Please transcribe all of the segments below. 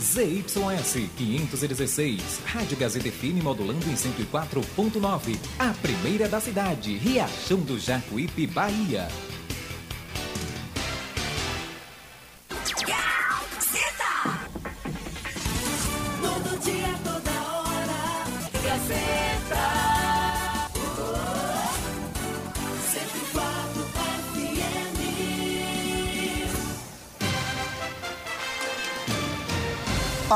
ZYS 516, Rádio Gazeta FM modulando em 104.9. A primeira da cidade, Riachão do Jacuípe, Bahia.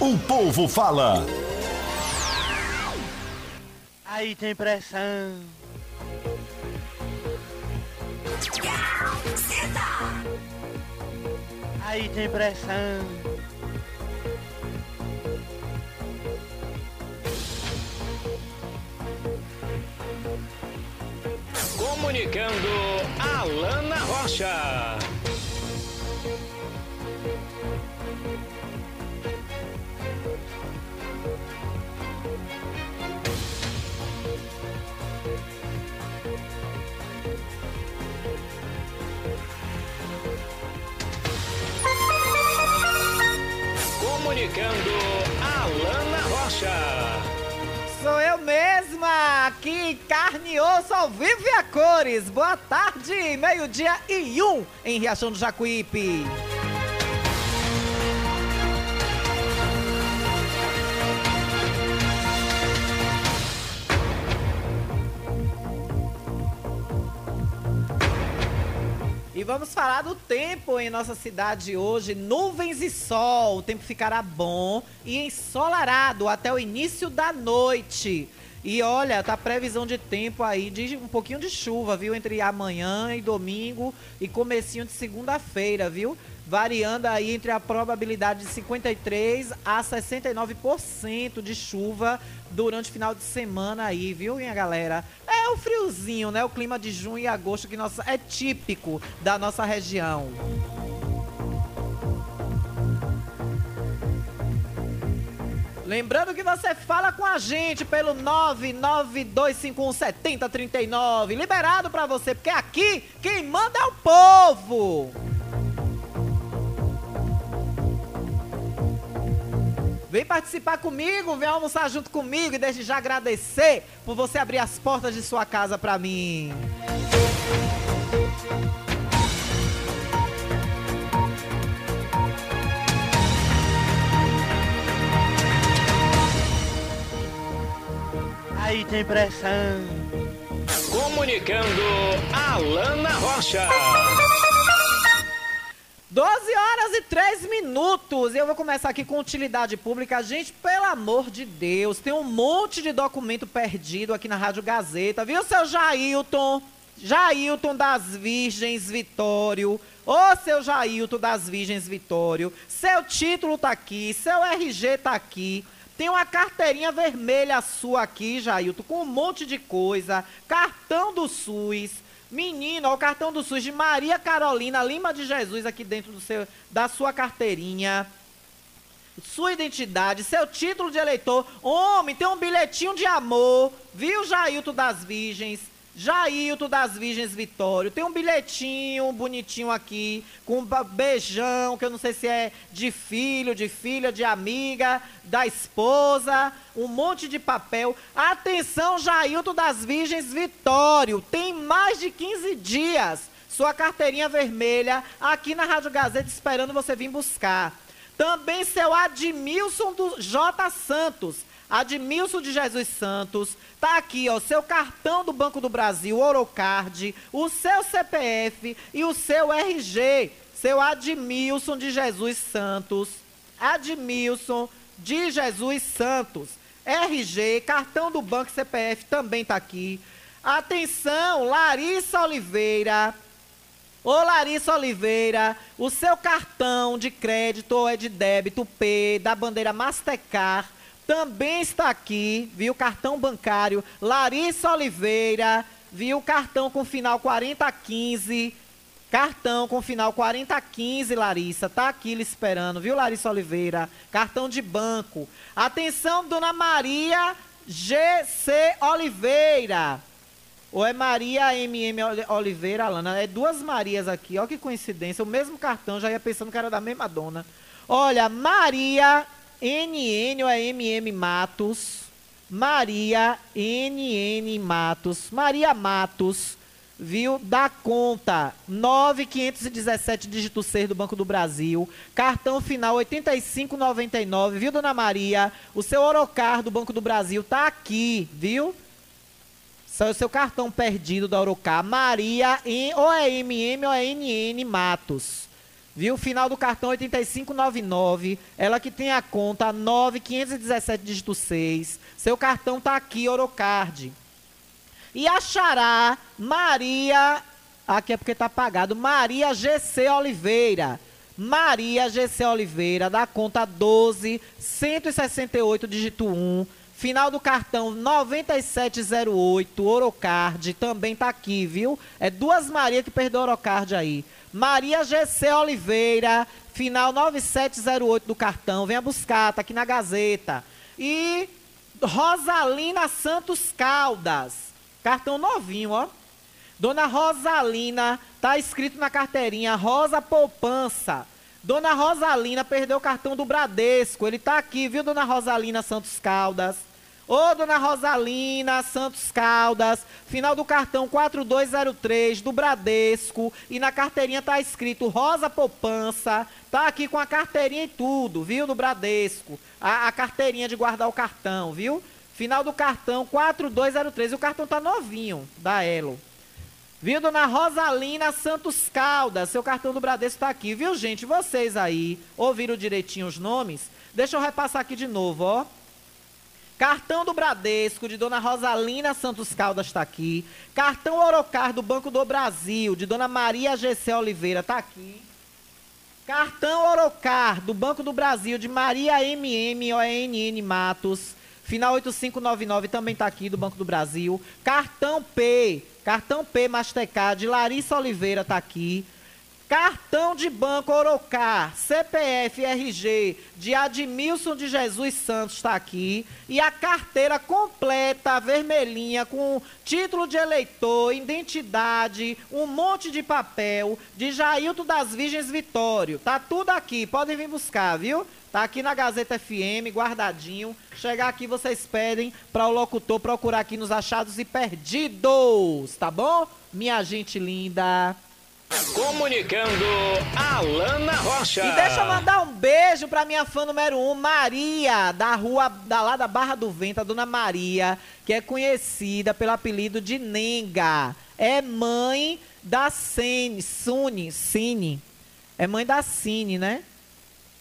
O povo fala. Aí tem pressão. Aí tem pressão. Comunicando Alana Rocha. Comunicando Alana Rocha. Sou eu mesma, aqui em carne e osso, ao vivo e a cores. Boa tarde, meio-dia e um, em Riachão do Jacuípe. E vamos falar do tempo em nossa cidade hoje. Nuvens e sol. O tempo ficará bom e ensolarado até o início da noite. E olha, tá previsão de tempo aí de um pouquinho de chuva, viu? Entre amanhã e domingo e comecinho de segunda-feira, viu? Variando aí entre a probabilidade de 53 a 69% de chuva durante o final de semana aí, viu, minha galera? É o friozinho, né? O clima de junho e agosto que nossa, é típico da nossa região. Lembrando que você fala com a gente pelo 992517039. Liberado pra você, porque aqui quem manda é o povo. Vem participar comigo, vem almoçar junto comigo e desde já agradecer por você abrir as portas de sua casa pra mim. Aí tem pressão. Comunicando Alana Rocha. 12 horas e 3 minutos. Eu vou começar aqui com utilidade pública. Gente, pelo amor de Deus, tem um monte de documento perdido aqui na Rádio Gazeta. Viu, seu Jailton? Jailton das Virgens Vitório. Ô, seu Jailton das Virgens Vitório. Seu título tá aqui, seu RG tá aqui. Tem uma carteirinha vermelha sua aqui, Jailton, com um monte de coisa. Cartão do SUS. Menino, ó, o cartão do SUS de Maria Carolina Lima de Jesus aqui dentro do seu, da sua carteirinha. Sua identidade, seu título de eleitor. Homem, tem um bilhetinho de amor. Viu, Jailton das Virgens? Jailton das Virgens Vitório. Tem um bilhetinho bonitinho aqui, com um beijão, que eu não sei se é de filho, de filha, de amiga, da esposa, um monte de papel. Atenção, Jailton das Virgens Vitório. Tem mais de 15 dias. Sua carteirinha vermelha aqui na Rádio Gazeta esperando você vir buscar. Também seu Admilson do J. Santos. Admilson de Jesus Santos. Tá aqui, ó, seu cartão do Banco do Brasil, Orocard, o seu CPF e o seu RG. Seu Admilson de Jesus Santos. Admilson de Jesus Santos. RG, cartão do Banco CPF também tá aqui. Atenção, Larissa Oliveira. Ô Larissa Oliveira, o seu cartão de crédito ou é de débito P da bandeira Mastercard Também está aqui, viu? Cartão bancário. Larissa Oliveira, viu? Cartão com final 4015. Cartão com final 4015, Larissa. Tá aqui lhe esperando, viu, Larissa Oliveira? Cartão de banco. Atenção, dona Maria GC Oliveira. Ou é Maria MM Oliveira, Alana? É duas Marias aqui, ó que coincidência. O mesmo cartão, já ia pensando que era da mesma dona. Olha, Maria NN ou MM Matos. Maria NN Matos. Maria Matos, viu? Da conta 9517 dígito 6 do Banco do Brasil. Cartão final 8599, viu, dona Maria? O seu Orocar do Banco do Brasil tá aqui, viu? Só o seu cartão perdido da Orocar. Maria, em, ou é MM ou é NN Matos. Viu? Final do cartão 8599. Ela que tem a conta 9517 dígito 6. Seu cartão tá aqui, Orocard. E achará Maria. Aqui é porque tá pagado. Maria GC Oliveira. Maria GC Oliveira, da conta 12 168 dígito 1. Final do cartão 9708, Orocard, também tá aqui, viu? É duas Maria que perdeu Orocard aí. Maria GC Oliveira, final 9708 do cartão, venha buscar, tá aqui na Gazeta. E Rosalina Santos Caldas, cartão novinho, ó. Dona Rosalina, tá escrito na carteirinha, Rosa Poupança. Dona Rosalina perdeu o cartão do Bradesco. Ele tá aqui, viu, Dona Rosalina Santos Caldas? Ô, Dona Rosalina Santos Caldas, final do cartão 4203 do Bradesco. E na carteirinha tá escrito Rosa Poupança. Tá aqui com a carteirinha e tudo, viu, do Bradesco. A, a carteirinha de guardar o cartão, viu? Final do cartão 4203. E o cartão tá novinho, da Elo. Viu, dona Rosalina Santos Caldas? Seu cartão do Bradesco tá aqui, viu, gente? Vocês aí ouviram direitinho os nomes? Deixa eu repassar aqui de novo, ó. Cartão do Bradesco, de Dona Rosalina Santos Caldas, está aqui. Cartão Orocar do Banco do Brasil, de Dona Maria GC Oliveira, está aqui. Cartão Orocar do Banco do Brasil, de Maria MM ONN Matos. Final 8599 também está aqui do Banco do Brasil. Cartão P, cartão P Mastercard, Larissa Oliveira está aqui. Cartão de banco Orocar, CPF RG de Admilson de Jesus Santos está aqui. E a carteira completa, vermelhinha, com título de eleitor, identidade, um monte de papel, de Jailton das Virgens Vitório. Tá tudo aqui, podem vir buscar, viu? Tá aqui na Gazeta FM, guardadinho. Chegar aqui, vocês pedem para o locutor procurar aqui nos achados e perdidos, tá bom? Minha gente linda. Comunicando Alana Rocha. E deixa eu mandar um beijo pra minha fã número um, Maria, da rua, da lá da Barra do Vento, a dona Maria, que é conhecida pelo apelido de Nenga. É mãe da Cine, Sune, Cine. É mãe da Cine, né?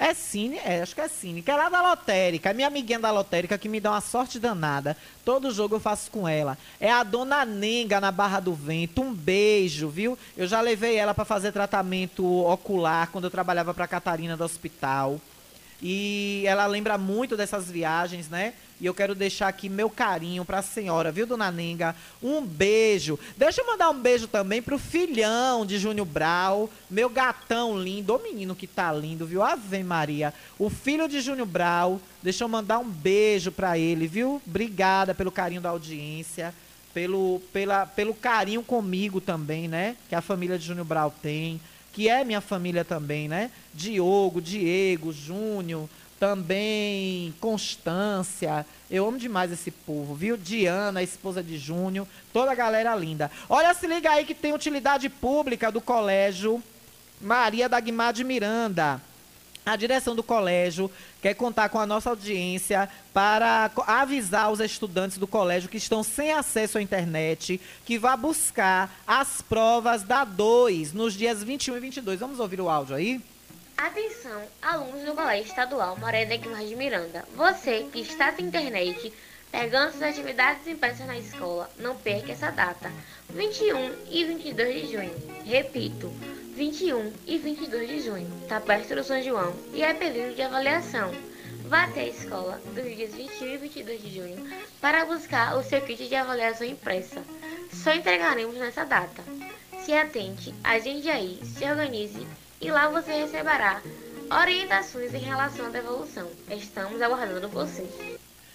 É Cine, é, acho que é Cine, que é lá da lotérica. É minha amiguinha da lotérica que me dá uma sorte danada. Todo jogo eu faço com ela. É a dona Nenga na Barra do Vento. Um beijo, viu? Eu já levei ela para fazer tratamento ocular quando eu trabalhava para Catarina do hospital. E ela lembra muito dessas viagens, né? E eu quero deixar aqui meu carinho para a senhora, viu, dona Nenga? Um beijo. Deixa eu mandar um beijo também pro filhão de Júnior Brau, meu gatão lindo, o menino que tá lindo, viu? Ave Maria. O filho de Júnior Brau, deixa eu mandar um beijo para ele, viu? Obrigada pelo carinho da audiência, pelo, pela, pelo carinho comigo também, né? Que a família de Júnior Brau tem que é minha família também, né? Diogo, Diego, Júnior, também Constância. Eu amo demais esse povo, viu? Diana, esposa de Júnior, toda a galera linda. Olha, se liga aí que tem utilidade pública do colégio Maria Dagmar de Miranda. A direção do colégio quer contar com a nossa audiência para avisar os estudantes do colégio que estão sem acesso à internet que vá buscar as provas da 2 nos dias 21 e 22. Vamos ouvir o áudio aí? Atenção, alunos do Colégio Estadual Morena Guimarães de Miranda. Você que está sem internet, pegando suas atividades impressas na escola, não perca essa data. 21 e 22 de junho. Repito, 21 e 22 de junho. Tá perto do São João e é período de avaliação. vá até a escola dos dias 21 e 22 de junho para buscar o seu kit de avaliação impressa. Só entregaremos nessa data. Se atente, agende aí, se organize e lá você receberá orientações em relação à devolução. Estamos aguardando você.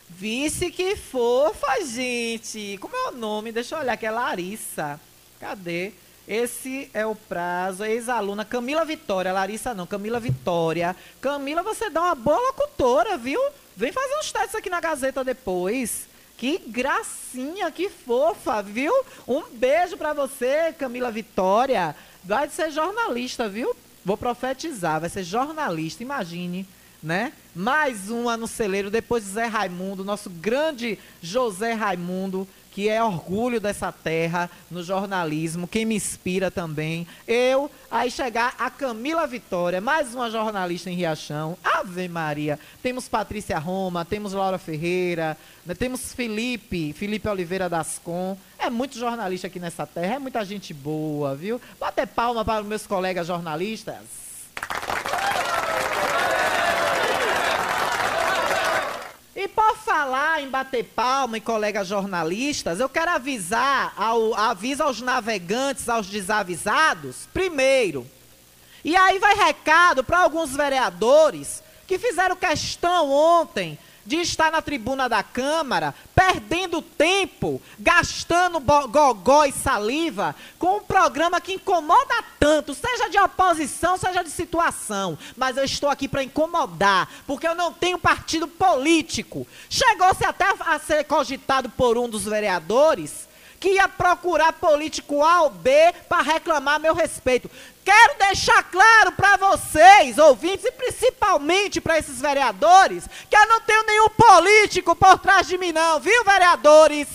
Vice que fofa, gente. Como é o nome? Deixa eu olhar aqui. É Larissa. Cadê? Esse é o prazo. Ex-aluna Camila Vitória. Larissa não, Camila Vitória. Camila, você dá uma boa locutora, viu? Vem fazer uns testes aqui na Gazeta depois. Que gracinha, que fofa, viu? Um beijo pra você, Camila Vitória. Vai ser jornalista, viu? Vou profetizar, vai ser jornalista, imagine, né? Mais uma no celeiro, depois de Zé Raimundo, nosso grande José Raimundo, que é orgulho dessa terra no jornalismo, quem me inspira também. Eu, aí chegar a Camila Vitória, mais uma jornalista em Riachão. Ave Maria. Temos Patrícia Roma, temos Laura Ferreira, né, temos Felipe, Felipe Oliveira Dascon. É muito jornalista aqui nessa terra, é muita gente boa, viu? Bater palma para os meus colegas jornalistas. E por falar em bater palma e colegas jornalistas, eu quero avisar, ao, aviso aos navegantes, aos desavisados, primeiro. E aí vai recado para alguns vereadores que fizeram questão ontem de estar na tribuna da Câmara, perdendo tempo, gastando gogó e saliva com um programa que incomoda tanto, seja de oposição, seja de situação. Mas eu estou aqui para incomodar, porque eu não tenho partido político. Chegou-se até a ser cogitado por um dos vereadores que ia procurar político A ou B para reclamar meu respeito. Quero deixar claro para vocês, ouvintes, e principalmente para esses vereadores, que eu não tenho nenhum político por trás de mim, não, viu, vereadores?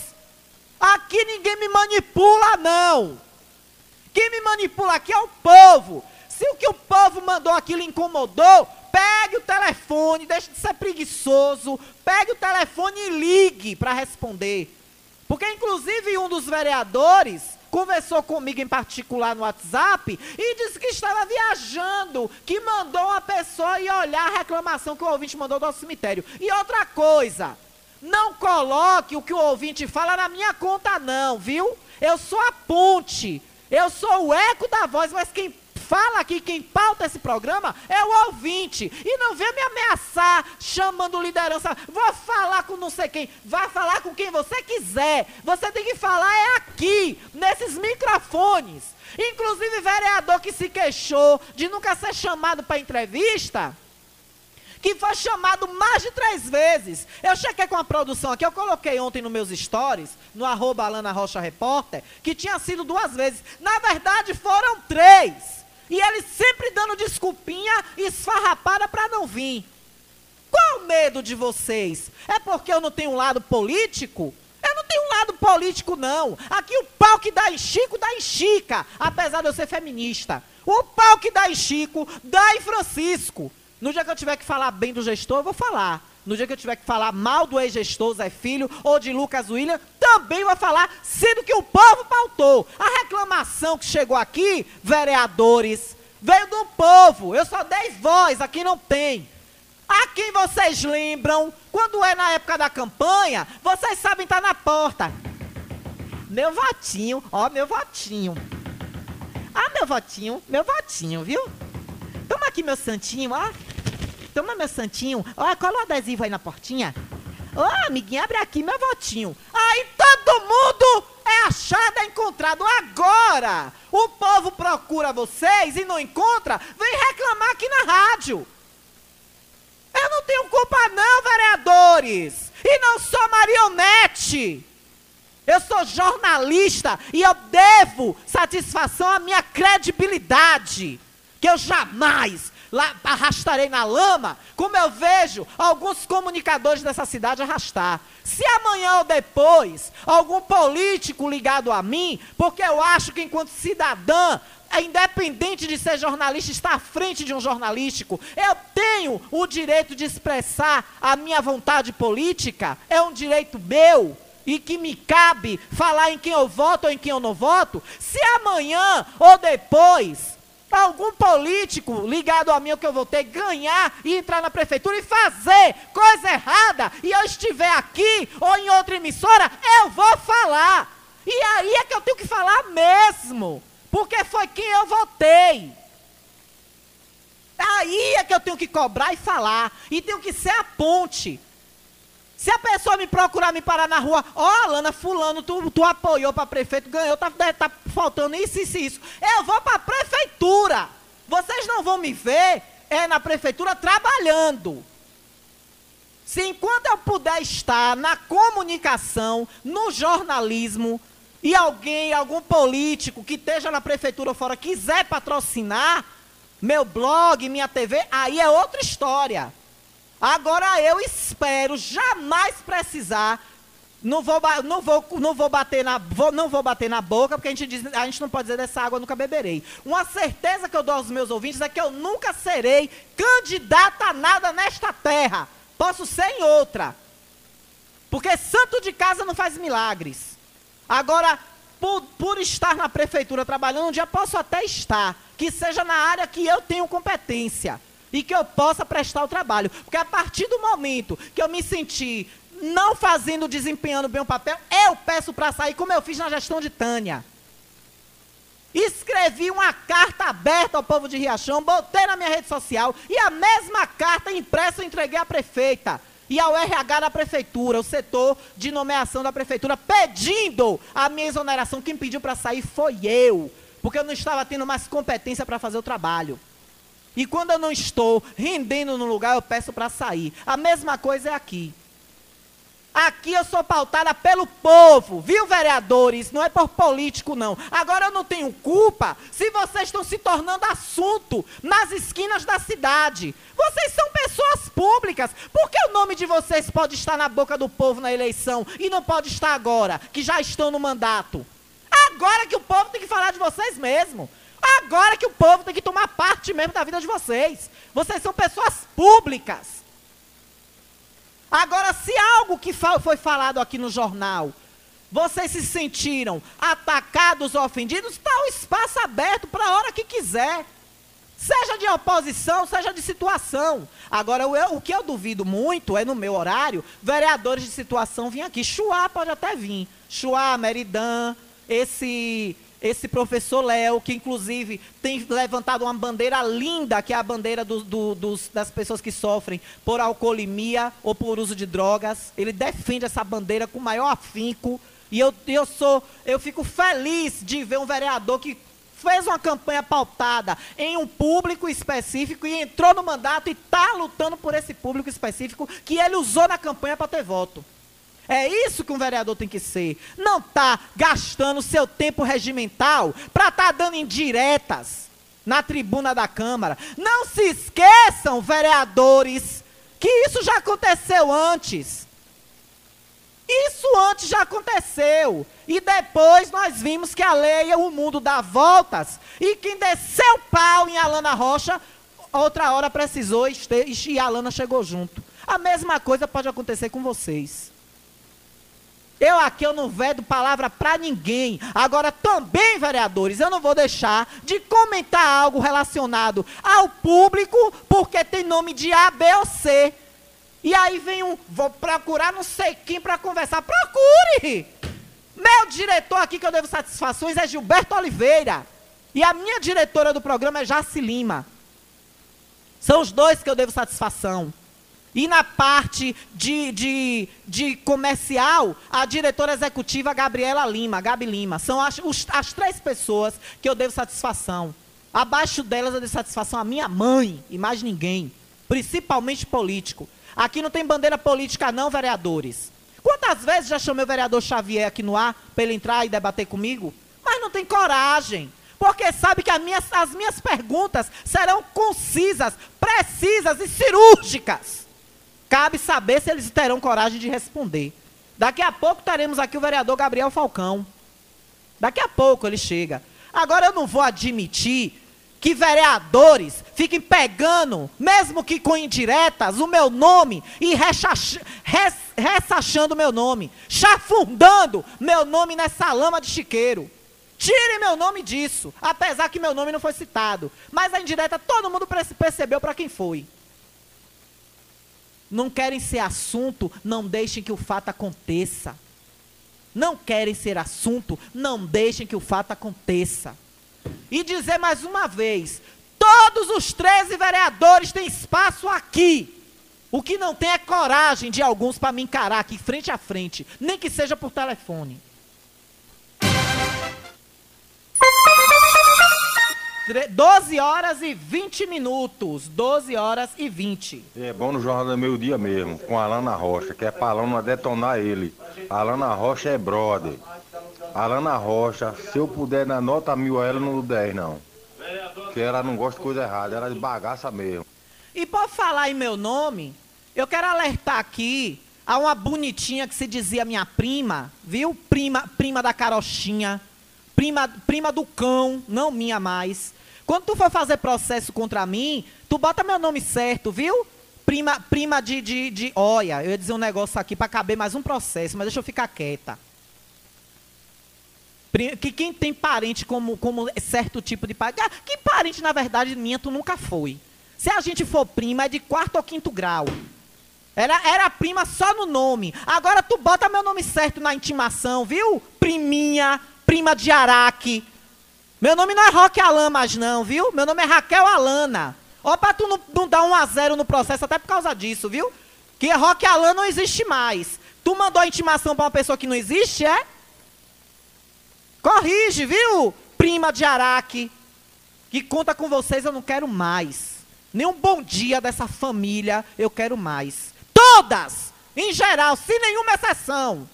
Aqui ninguém me manipula, não. Quem me manipula aqui é o povo. Se o que o povo mandou aqui lhe incomodou, pegue o telefone, deixe de ser preguiçoso, pegue o telefone e ligue para responder. Porque, inclusive, um dos vereadores conversou comigo em particular no WhatsApp e disse que estava viajando, que mandou uma pessoa ir olhar a reclamação que o ouvinte mandou do cemitério. E outra coisa, não coloque o que o ouvinte fala na minha conta, não, viu? Eu sou a ponte, eu sou o eco da voz, mas quem fala aqui, quem pauta esse programa é o ouvinte. E não vem me ameaçar chamando liderança. Vou falar com não sei quem. Vá falar com quem você quiser. Você tem que falar é aqui, nesses microfones. Inclusive, vereador que se queixou de nunca ser chamado para entrevista que foi chamado mais de três vezes. Eu chequei com a produção aqui, eu coloquei ontem nos meus stories, no arroba Alana Rocha Repórter, que tinha sido duas vezes. Na verdade, foram três. E ele sempre dando desculpinha esfarrapada para não vir. Qual o medo de vocês? É porque eu não tenho um lado político? Eu não tenho um lado político, não. Aqui o pau que dá em Chico, dá em Chica, apesar de eu ser feminista. O pau que dá em Chico, dá em Francisco. No dia que eu tiver que falar bem do gestor, eu vou falar. No dia que eu tiver que falar mal do ex-gestor Zé Filho ou de Lucas William, também vou falar, sendo que o povo pautou. A reclamação que chegou aqui, vereadores, veio do povo. Eu só dei voz, aqui não tem. A quem vocês lembram, quando é na época da campanha, vocês sabem estar na porta. Meu votinho, ó, meu votinho. Ah, meu votinho, meu votinho, viu? Toma aqui meu santinho, ó. Toma meu santinho. Ó, cola o adesivo aí na portinha. Ô, amiguinha, abre aqui meu votinho. Aí todo mundo é achado, é encontrado. Agora, o povo procura vocês e não encontra, vem reclamar aqui na rádio. Eu não tenho culpa não, vereadores. E não sou marionete. Eu sou jornalista e eu devo satisfação à minha credibilidade. Que eu jamais lá arrastarei na lama, como eu vejo alguns comunicadores dessa cidade arrastar. Se amanhã ou depois algum político ligado a mim, porque eu acho que enquanto cidadã é independente de ser jornalista, está à frente de um jornalístico. Eu tenho o direito de expressar a minha vontade política, é um direito meu e que me cabe falar em quem eu voto ou em quem eu não voto. Se amanhã ou depois algum político ligado a mim que eu votei ganhar e entrar na prefeitura e fazer coisa errada e eu estiver aqui ou em outra emissora, eu vou falar. E aí é que eu tenho que falar mesmo, porque foi quem eu votei. Aí é que eu tenho que cobrar e falar. E tenho que ser a ponte. Se a pessoa me procurar, me parar na rua, ó, oh, Alana, fulano, tu, tu apoiou para prefeito, ganhou, tá, tá faltando isso, isso, isso. Eu vou para a prefeitura. Vocês não vão me ver é na prefeitura trabalhando. Se enquanto eu puder estar na comunicação, no jornalismo, e alguém, algum político que esteja na prefeitura ou fora quiser patrocinar meu blog, minha TV, aí é outra história. Agora eu espero jamais precisar. Não vou, não vou, não vou bater na, vou, não vou bater na boca, porque a gente, diz, a gente não pode dizer dessa água eu nunca beberei. Uma certeza que eu dou aos meus ouvintes é que eu nunca serei candidata a nada nesta terra. Posso ser em outra. Porque santo de casa não faz milagres. Agora, por, por estar na prefeitura trabalhando, um dia posso até estar. Que seja na área que eu tenho competência e que eu possa prestar o trabalho. Porque a partir do momento que eu me sentir não fazendo, desempenhando bem o papel, eu peço para sair, como eu fiz na gestão de Tânia. Escrevi uma carta aberta ao povo de Riachão, botei na minha rede social e a mesma carta impressa eu entreguei à prefeita e ao RH da prefeitura, o setor de nomeação da prefeitura, pedindo a minha exoneração. Quem pediu para sair foi eu, porque eu não estava tendo mais competência para fazer o trabalho. E quando eu não estou rendendo no lugar, eu peço para sair. A mesma coisa é aqui. Aqui eu sou pautada pelo povo, viu, vereadores? Não é por político, não. Agora eu não tenho culpa se vocês estão se tornando assunto nas esquinas da cidade. Vocês são pessoas públicas. Por que o nome de vocês pode estar na boca do povo na eleição e não pode estar agora, que já estão no mandato? Agora que o povo tem que falar de vocês mesmo. Agora que o povo tem que tomar parte mesmo da vida de vocês. Vocês são pessoas públicas. Agora, se algo que foi falado aqui no jornal, vocês se sentiram atacados ofendidos, está o espaço aberto para a hora que quiser. Seja de oposição, seja de situação. Agora, o, o que eu duvido muito é no meu horário, vereadores de situação vir aqui. Chuá pode até vir. Chuá, Meridan, esse esse professor Léo, que inclusive tem levantado uma bandeira linda, que é a bandeira do, do, dos, das pessoas que sofrem por alcoolemia ou por uso de drogas. Ele defende essa bandeira com maior afinco. E eu, eu sou, eu fico feliz de ver um vereador que fez uma campanha pautada em um público específico e entrou no mandato e está lutando por esse público específico que ele usou na campanha para ter voto. É isso que um vereador tem que ser. Não tá gastando seu tempo regimental para estar tá dando indiretas na tribuna da Câmara. Não se esqueçam, vereadores, que isso já aconteceu antes. Isso antes já aconteceu. E depois nós vimos que a lei é o mundo dá voltas. E quem desceu pau em Alana Rocha, outra hora precisou e a Alana chegou junto. A mesma coisa pode acontecer com vocês. Eu aqui eu não vedo palavra para ninguém. Agora também, vereadores, eu não vou deixar de comentar algo relacionado ao público, porque tem nome de A, B ou C. E aí vem um, vou procurar não sei quem para conversar. Procure! Meu diretor aqui que eu devo satisfações é Gilberto Oliveira. E a minha diretora do programa é Jaci Lima. São os dois que eu devo satisfação. E na parte de, de, de comercial, a diretora executiva Gabriela Lima, Gabi Lima. São as, os, as três pessoas que eu devo satisfação. Abaixo delas eu devo satisfação a minha mãe e mais ninguém. Principalmente político. Aqui não tem bandeira política não, vereadores. Quantas vezes já chamei o vereador Xavier aqui no ar para ele entrar e debater comigo? Mas não tem coragem porque sabe que as minhas perguntas serão concisas, precisas e cirúrgicas. Cabe saber se eles terão coragem de responder. Daqui a pouco teremos aqui o vereador Gabriel Falcão. Daqui a pouco ele chega. Agora eu não vou admitir que vereadores fiquem pegando, mesmo que com indiretas, o meu nome e ressachando meu nome, chafundando meu nome nessa lama de chiqueiro. Tire meu nome disso, apesar que meu nome não foi citado. Mas a indireta todo mundo perce- percebeu para quem foi. Não querem ser assunto, não deixem que o fato aconteça. Não querem ser assunto, não deixem que o fato aconteça. E dizer mais uma vez: todos os 13 vereadores têm espaço aqui. O que não tem é coragem de alguns para me encarar aqui frente a frente, nem que seja por telefone. 12 horas e 20 minutos. 12 horas e 20. É bom no Jornal do Meio Dia mesmo, com a Alana Rocha, que é pra Alana detonar ele. A Alana Rocha é brother. A Alana Rocha, se eu puder dar nota mil a ela, não dou 10 não. Porque ela não gosta de coisa errada, ela é de bagaça mesmo. E por falar em meu nome, eu quero alertar aqui a uma bonitinha que se dizia minha prima, viu? Prima, prima da carochinha, prima, prima do cão, não minha mais. Quando tu for fazer processo contra mim, tu bota meu nome certo, viu? Prima, prima de, de, de... Olha, eu ia dizer um negócio aqui pra caber mais um processo, mas deixa eu ficar quieta. Que quem tem parente como, como certo tipo de parente. Ah, Que parente, na verdade, minha, tu nunca foi. Se a gente for prima, é de quarto ou quinto grau. Era, era prima só no nome. Agora tu bota meu nome certo na intimação, viu? Priminha, prima de Araque. Meu nome não é Roque Alan mais não, viu? Meu nome é Raquel Alana. Ó, pra tu não, não dar um a zero no processo até por causa disso, viu? Que Roque Alan não existe mais. Tu mandou a intimação pra uma pessoa que não existe, é? Corrige, viu? Prima de Araque. Que conta com vocês eu não quero mais. Nenhum bom dia dessa família eu quero mais. Todas! Em geral, sem nenhuma exceção.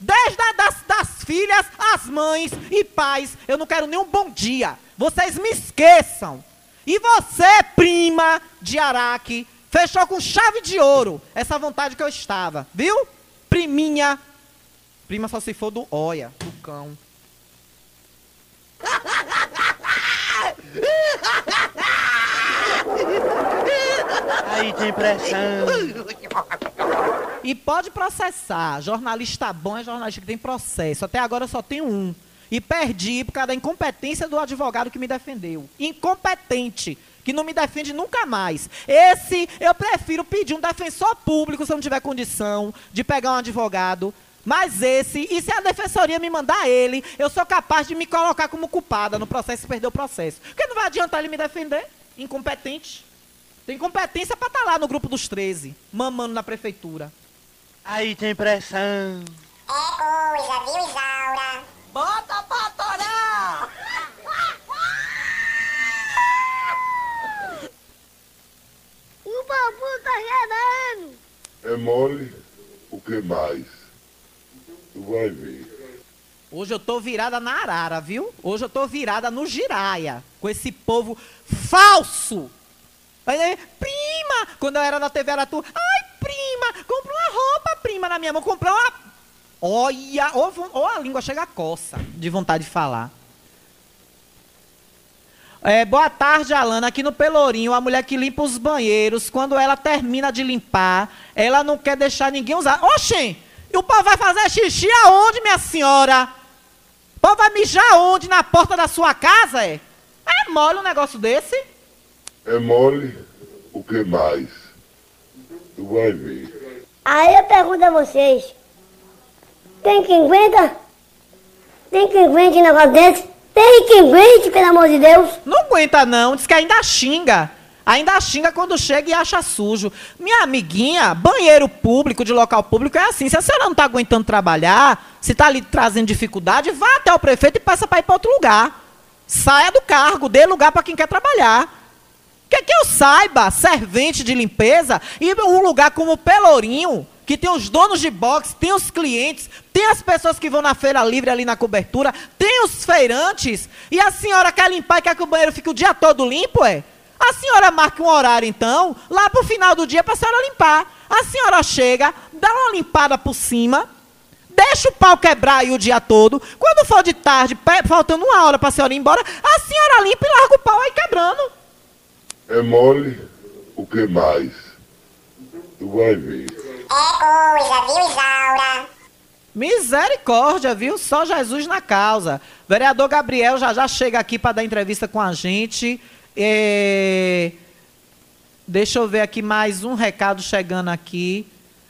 Desde a das, das filhas, as mães e pais, eu não quero nenhum bom dia. Vocês me esqueçam. E você, prima de Araque, fechou com chave de ouro essa vontade que eu estava, viu? Priminha. Prima só se for do Oia, do cão. Aí tem pressão. E pode processar. Jornalista bom é jornalista que tem processo. Até agora eu só tenho um. E perdi por causa da incompetência do advogado que me defendeu. Incompetente. Que não me defende nunca mais. Esse, eu prefiro pedir um defensor público se eu não tiver condição de pegar um advogado. Mas esse, e se a defensoria me mandar ele, eu sou capaz de me colocar como culpada no processo e perder o processo. Porque não vai adiantar ele me defender. Incompetente. Tem competência pra estar lá no grupo dos 13, mamando na prefeitura. Aí tem pressão. É coisa, viu, Isaura? Bota pra torar! O babu tá gerando. É mole, o que mais? Tu vai ver. Hoje eu tô virada na arara, viu? Hoje eu tô virada no giraia. Com esse povo falso. Aí, prima! Quando eu era na TV era tu. Ai, prima! Compra uma roupa, prima, na minha mão. Comprei uma. Olha! Ou, ou a língua chega a coça de vontade de falar. É, boa tarde, Alana. Aqui no Pelourinho, a mulher que limpa os banheiros, quando ela termina de limpar, ela não quer deixar ninguém usar. Oxê! E o povo vai fazer xixi aonde, minha senhora? O povo vai mijar aonde? Na porta da sua casa, é? É mole um negócio desse? É mole, o que mais? Tu vai ver. Aí eu pergunto a vocês: tem quem aguenta? Tem quem aguente um negócio desse? Tem quem aguente, pelo amor de Deus? Não aguenta não, diz que ainda xinga. Ainda xinga quando chega e acha sujo. Minha amiguinha, banheiro público, de local público, é assim. Se a senhora não tá aguentando trabalhar, se tá ali trazendo dificuldade, vá até o prefeito e peça para ir para outro lugar. Saia do cargo, dê lugar para quem quer trabalhar. Quer que eu saiba, servente de limpeza, e um lugar como o Pelourinho, que tem os donos de box, tem os clientes, tem as pessoas que vão na feira livre ali na cobertura, tem os feirantes, e a senhora quer limpar e quer que o banheiro fique o dia todo limpo, é? A senhora marca um horário, então, lá pro final do dia pra senhora limpar. A senhora chega, dá uma limpada por cima, deixa o pau quebrar aí o dia todo. Quando for de tarde, faltando uma hora pra senhora ir embora, a senhora limpa e larga o pau aí quebrando. É mole, o que mais? Tu vai ver. É coisa, viu, Isaura? Misericórdia, viu? Só Jesus na causa. Vereador Gabriel já já chega aqui para dar entrevista com a gente. É, Deixa eu ver aqui mais um recado chegando aqui.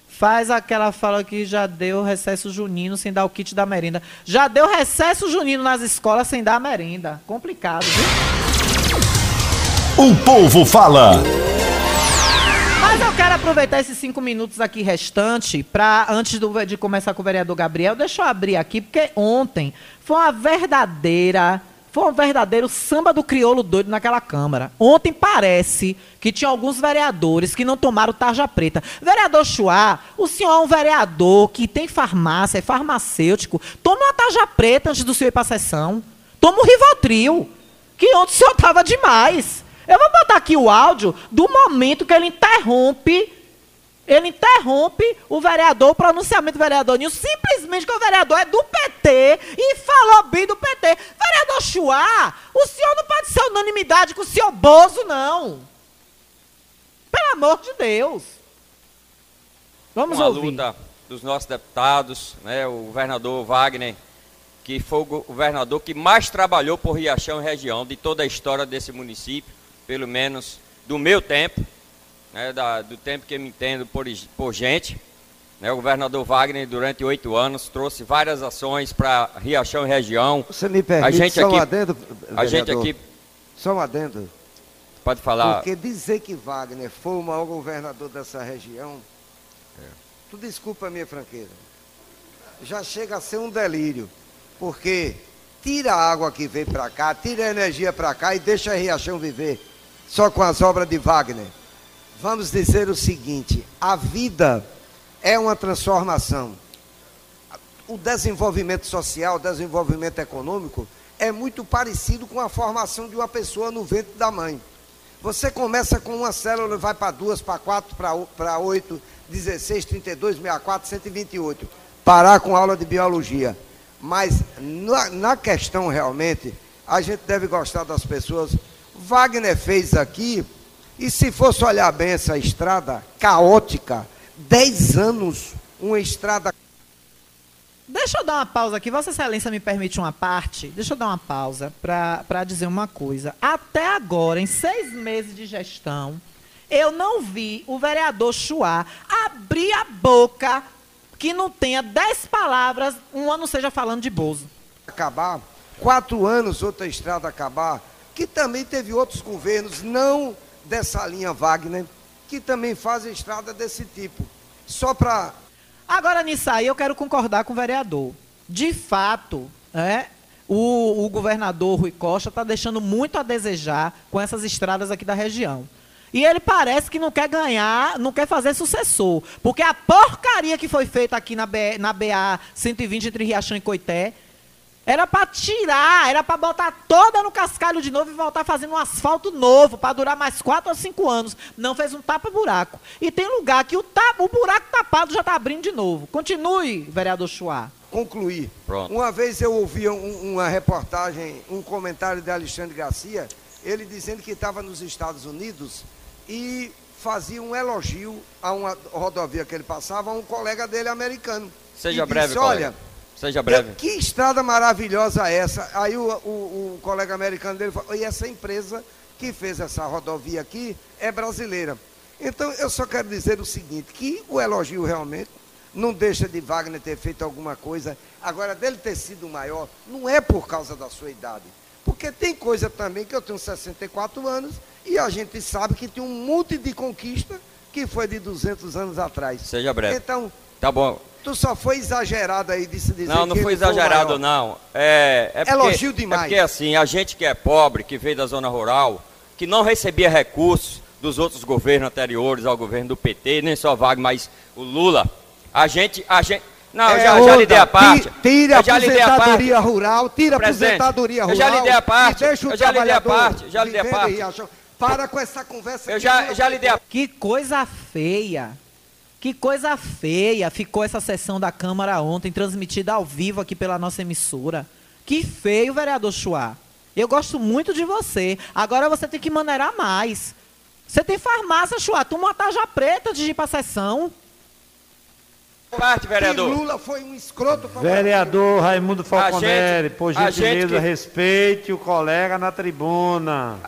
Faz aquela fala que já deu recesso junino sem dar o kit da merenda. Já deu recesso junino nas escolas sem dar a merenda. Complicado, viu? O povo fala. Mas eu quero aproveitar esses cinco minutos aqui restante para antes do- de começar com o vereador Gabriel, deixa eu abrir aqui porque ontem foi uma verdadeira, foi um verdadeiro samba do crioulo doido naquela câmara. Ontem parece que tinha alguns vereadores que não tomaram tarja preta. Vereador Chuá, o senhor é um vereador que tem farmácia, é farmacêutico. Toma uma tarja preta antes do senhor ir para a sessão. Toma um Rivotril, que ontem o senhor tava demais. Eu vou botar aqui o áudio do momento que ele interrompe. Ele interrompe o vereador, o pronunciamento do vereador Nil, simplesmente que o vereador é do PT e falou bem do PT. Vereador Chuá, o senhor não pode ser unanimidade com o senhor Bozo, não. Pelo amor de Deus. Vamos com a ouvir. luta dos nossos deputados, né, o governador Wagner, que foi o go- governador que mais trabalhou por Riachão e região de toda a história desse município, pelo menos do meu tempo, né, da- do tempo que eu me entendo por, por gente. né, o governador Wagner, durante oito anos, trouxe várias ações para Riachão e região. Você me permite a gente só aqui, um adendo, A gente vereador? aqui Só um adendo. pode falar. Porque dizer que Wagner foi o maior governador dessa região, tu desculpa a minha franqueza, já chega a ser um delírio. Porque tira a água que vem para cá, tira a energia para cá e deixa a Riachão viver só com as obras de Wagner. Vamos dizer o seguinte: a vida é uma transformação. O desenvolvimento social, o desenvolvimento econômico é muito parecido com a formação de uma pessoa no ventre da mãe. Você começa com uma célula, vai para duas, para quatro, para oito, 16, 32, 64, 128. Parar com aula de biologia. Mas na, na questão realmente, a gente deve gostar das pessoas. Wagner fez aqui, e se fosse olhar bem essa estrada caótica, 10 anos, uma estrada Deixa eu dar uma pausa aqui. Vossa Excelência me permite uma parte? Deixa eu dar uma pausa para dizer uma coisa. Até agora, em seis meses de gestão, eu não vi o vereador Chuá abrir a boca que não tenha dez palavras, um ano seja falando de Bozo. acabar, quatro anos outra estrada acabar, que também teve outros governos, não dessa linha Wagner, que também fazem estrada desse tipo. Só para Agora, nisso aí, eu quero concordar com o vereador. De fato, é, o, o governador Rui Costa está deixando muito a desejar com essas estradas aqui da região. E ele parece que não quer ganhar, não quer fazer sucessor. Porque a porcaria que foi feita aqui na, B, na BA 120 entre Riachão e Coité era para tirar, era para botar toda no cascalho de novo e voltar fazendo um asfalto novo para durar mais quatro ou cinco anos. Não fez um tapa-buraco. E tem lugar que o, tapa, o buraco tapado já está abrindo de novo. Continue, vereador Chuá. concluir. Pronto. Uma vez eu ouvi um- uma reportagem, um comentário de Alexandre Garcia, ele dizendo que estava nos Estados Unidos e fazia um elogio a uma rodovia que ele passava a um colega dele americano. Seja E breve, disse, colega. olha, Seja breve. Que estrada maravilhosa é essa? Aí o, o- o colega americano dele falou, e essa empresa que fez essa rodovia aqui é brasileira. Então eu só quero dizer o seguinte, que o elogio realmente não deixa de Wagner ter feito alguma coisa. Agora, dele ter sido maior, não é por causa da sua idade. Porque tem coisa também que eu tenho 64 anos e a gente sabe que tem um monte de conquista que foi de 200 anos atrás. Seja breve. Então, Tá bom. Tu só foi exagerado aí de se dizer Não, não que foi exagerado, não. É, é porque, Elogio demais. É porque assim, a gente que é pobre, que veio da zona rural, que não recebia recursos dos outros governos anteriores ao governo do PT, nem só Wagner, mas o Lula, a gente, a gente... Não, eu É já, já outra. lhe dei a parte. Ti- Tira a eu já aposentadoria rural, tira a aposentadoria rural. eu já lhe dei a parte, deixa o eu já lhe dei a trabalhador parte, já lhe dei a parte. Para com essa conversa. Eu já, já lhe dei a Que coisa feia. Que coisa feia ficou essa sessão da Câmara ontem, transmitida ao vivo aqui pela nossa emissora. Que feio, vereador Chuá. Eu gosto muito de você. Agora você tem que maneirar mais. Você tem farmácia, Chuá. Toma uma taja preta de ir pra sessão. Parte, vereador. Que Lula foi um escroto Vereador Raimundo Falconeri, gente- por gente gentileza, que- respeite o colega na tribuna.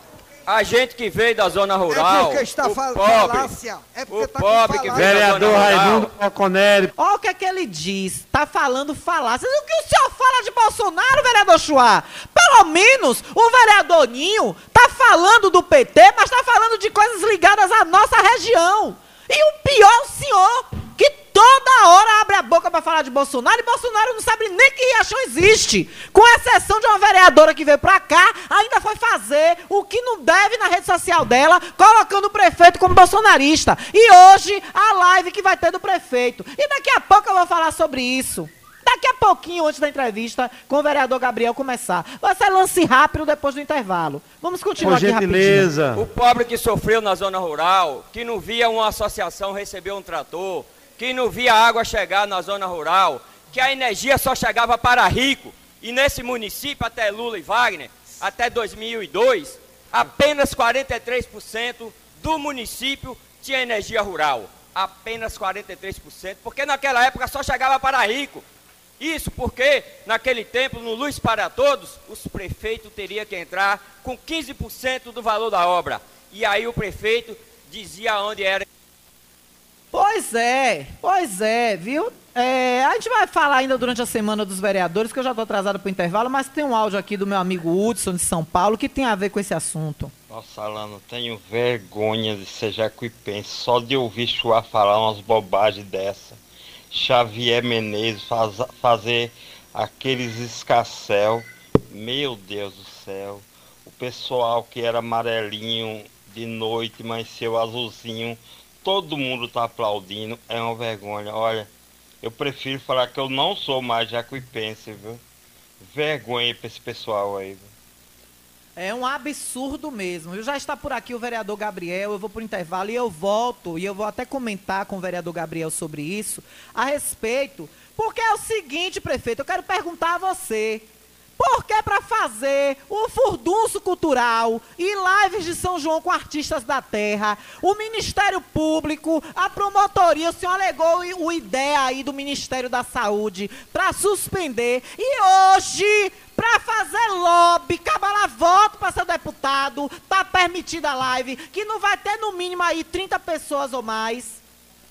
A gente que veio da zona rural, É porque está o fal- pobre, falácia. É porque o tá com pobre que falácia. veio Vereador Raimundo Falconeri. Olha o que é que ele diz. Tá falando falácias. O que o senhor fala de Bolsonaro, vereador Chua? Pelo menos o vereador Ninho tá falando do PT, mas tá falando de coisas ligadas à nossa região. E o pior é o senhor, toda hora abre a boca pra falar de Bolsonaro e Bolsonaro não sabe nem que Riachão existe. Com exceção de uma vereadora que veio pra cá, ainda foi fazer o que não deve na rede social dela, colocando o prefeito como bolsonarista. E hoje, a live que vai ter do prefeito. E daqui a pouco eu vou falar sobre isso. Daqui a pouquinho, antes da entrevista, com o vereador Gabriel começar. Vai ser lance rápido depois do intervalo. Vamos continuar Por aqui rapidinho. gentileza. O pobre que sofreu na zona rural, que não via uma associação receber um trator, que não via água chegar na zona rural, que a energia só chegava para rico. E nesse município, até Lula e Wagner, até 2002, apenas 43% do município tinha energia rural. Apenas 43%, porque naquela época só chegava para rico. Isso porque, naquele tempo, no Luz para Todos, os prefeitos teriam que entrar com 15% do valor da obra. E aí o prefeito dizia onde era. Pois é, pois é, viu? É, a gente vai falar ainda durante a semana dos vereadores, que eu já estou atrasado para o intervalo, mas tem um áudio aqui do meu amigo Hudson de São Paulo que tem a ver com esse assunto. Nossa, Alano, tenho vergonha de ser jacuipense só de ouvir Chua falar umas bobagens dessa. Xavier Menezes faz- fazer aqueles escassel. Meu Deus do céu. O pessoal que era amarelinho de noite, mas seu azulzinho, todo mundo tá aplaudindo. É uma vergonha. Olha, eu prefiro falar que eu não sou mais jacuipense, viu? Vergonha pra esse pessoal aí, viu? É um absurdo mesmo. Eu já está por aqui o vereador Gabriel, eu vou para o intervalo e eu volto, e eu vou até comentar com o vereador Gabriel sobre isso, a respeito, porque é o seguinte, prefeito, eu quero perguntar a você. Por que para fazer o furdunço cultural e lives de São João com artistas da terra, o Ministério Público, a promotoria, o senhor alegou o o ideia aí do Ministério da Saúde para suspender e hoje para fazer lobby, cabala voto para ser deputado, tá permitida a live, que não vai ter no mínimo aí 30 pessoas ou mais.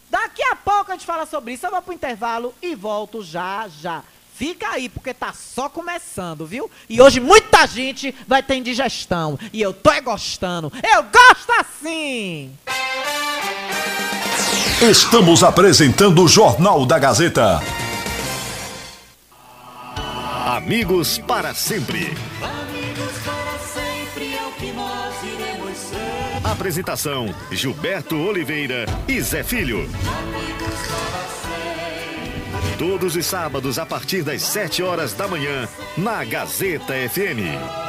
Daqui a pouco a gente fala sobre isso. Eu vou pro intervalo e volto já já. Fica aí, porque tá só começando, viu? E hoje muita gente vai ter indigestão. E eu tô é gostando. Eu gosto assim! Estamos apresentando o Jornal da Gazeta. Amigos para sempre. Amigos para sempre é o que nós iremos ser. Apresentação: Gilberto Oliveira e Zé Filho. Amigos para sempre. Todos os sábados a partir das 7 horas da manhã na Gazeta FM.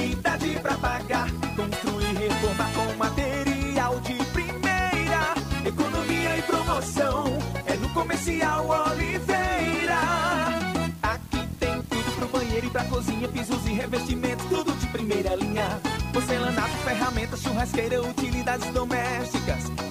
Comercial Oliveira. Aqui tem tudo pro banheiro e pra cozinha. Pisos e revestimentos, tudo de primeira linha. Porcelanato, ferramentas, churrasqueira, utilidades domésticas.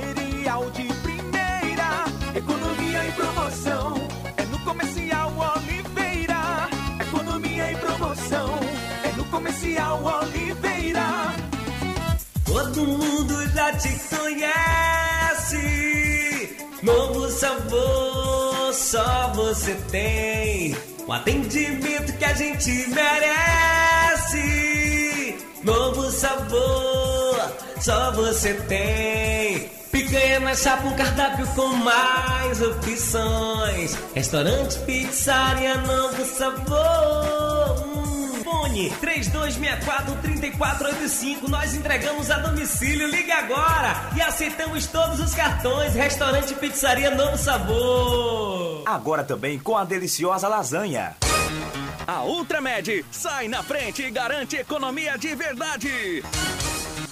promoção. É no Comercial Oliveira. Economia e promoção. É no Comercial Oliveira. Todo mundo já te conhece. Novo sabor, só você tem. O atendimento que a gente merece. Novo sabor, só você tem. Picanha na chapa, um cardápio com mais opções. Restaurante, pizzaria, novo sabor. Hum, Fone 3264-3485. Nós entregamos a domicílio. Ligue agora e aceitamos todos os cartões. Restaurante Pizzaria Novo Sabor. Agora também com a deliciosa lasanha. A Ultramed sai na frente e garante economia de verdade.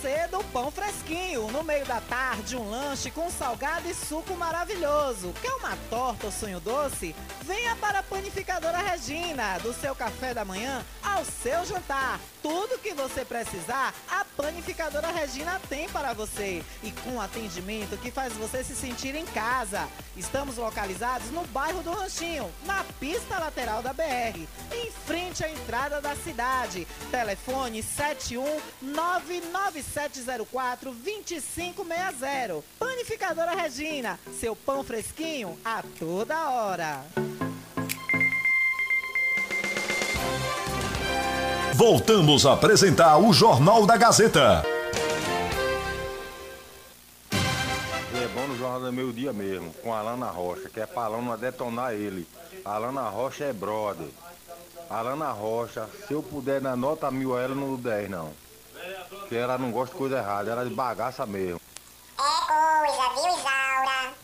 cedo, pão fresquinho. No meio da tarde, um lanche com salgado e suco maravilhoso. Quer uma torta ou sonho doce? Venha para a Panificadora Regina. Do seu café da manhã ao seu jantar. Tudo que você precisar, a Panificadora Regina tem para você. E com atendimento que faz você se sentir em casa. Estamos localizados no bairro do Ranchinho, na pista lateral da BR, em frente à entrada da cidade. Telefone 71997042560. Panificadora Regina, seu pão fresquinho a toda hora. Voltamos a apresentar o Jornal da Gazeta. E é bom no Jornal do Meio Dia mesmo, com a Alana Rocha, que é pra Alana detonar ele. A Alana Rocha é brother. A Alana Rocha, se eu puder dar nota mil a ela, não dou 10 não. Porque ela não gosta de coisa errada, ela é de bagaça mesmo. É coisa, viu, Isaura?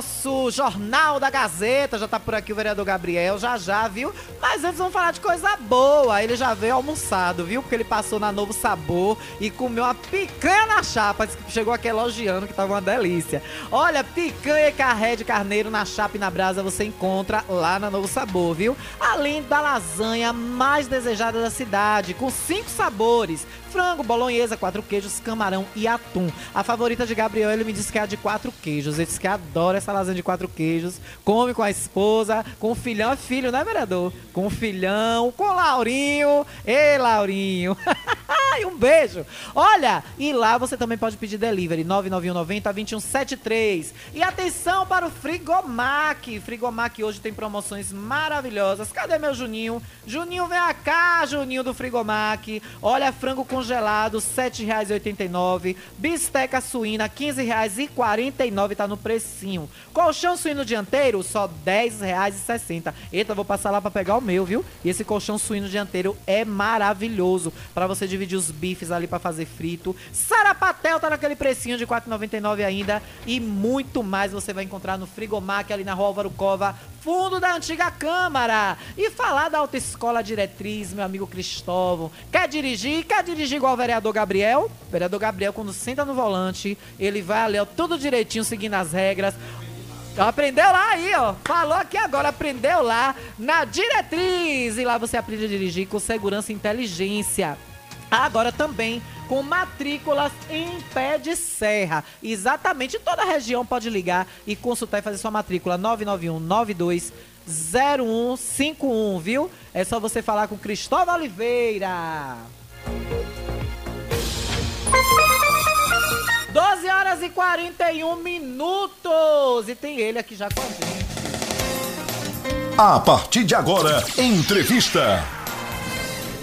Volta no nosso Jornal da Gazeta. Já tá por aqui o vereador Gabriel, já já, viu? Mas antes vamos falar de coisa boa. Ele já veio almoçado, viu? Porque ele passou na Novo Sabor e comeu uma picanha na chapa. Chegou aqui elogiando que tava uma delícia. Olha, picanha e carré de carneiro na chapa e na brasa você encontra lá na Novo Sabor, viu? Além da lasanha mais desejada da cidade, com cinco sabores: frango, bolonhesa, quatro queijos, camarão e atum. A favorita de Gabriel, ele me disse que é a de quatro queijos. Ele disse que adora essa lasanha de quatro queijos. Come com a esposa, com o filhão. É filho, né, vereador? Com o filhão, com o Laurinho. Ei, Laurinho. Ai, um beijo. Olha, e lá você também pode pedir delivery 99190 2173. E atenção para o Frigomac. Frigomac hoje tem promoções maravilhosas. Cadê meu Juninho? Juninho, vem cá, Juninho do Frigomac. Olha, frango congelado, R$ 7,89. Bisteca suína, R$ 15,49, tá no precinho. Colchão suíno dianteiro, só R$ 10,60. Eita, vou passar lá para pegar o meu, viu? E esse colchão suíno dianteiro é maravilhoso para você dividir os bifes ali para fazer frito. Sarapatel tá naquele precinho de R$ 4,99 ainda e muito mais você vai encontrar no Frigomac ali na Rua Álvaro Cova, fundo da antiga Câmara. E falar da Autoescola Diretriz, meu amigo Cristóvão. Quer dirigir? Quer dirigir igual o vereador Gabriel? O vereador Gabriel, quando senta no volante, ele vai ali, ó, tudo direitinho, seguindo as regras. Aprendeu lá aí, ó. Falou aqui agora, aprendeu lá na diretriz. E lá você aprende a dirigir com segurança e inteligência. Agora também com matrículas em pé de serra. Exatamente, toda a região pode ligar e consultar e fazer sua matrícula 991 92 0151, viu? É só você falar com Cristóvão Oliveira. 12 horas e 41 minutos. E tem ele aqui já com a gente. A partir de agora, entrevista.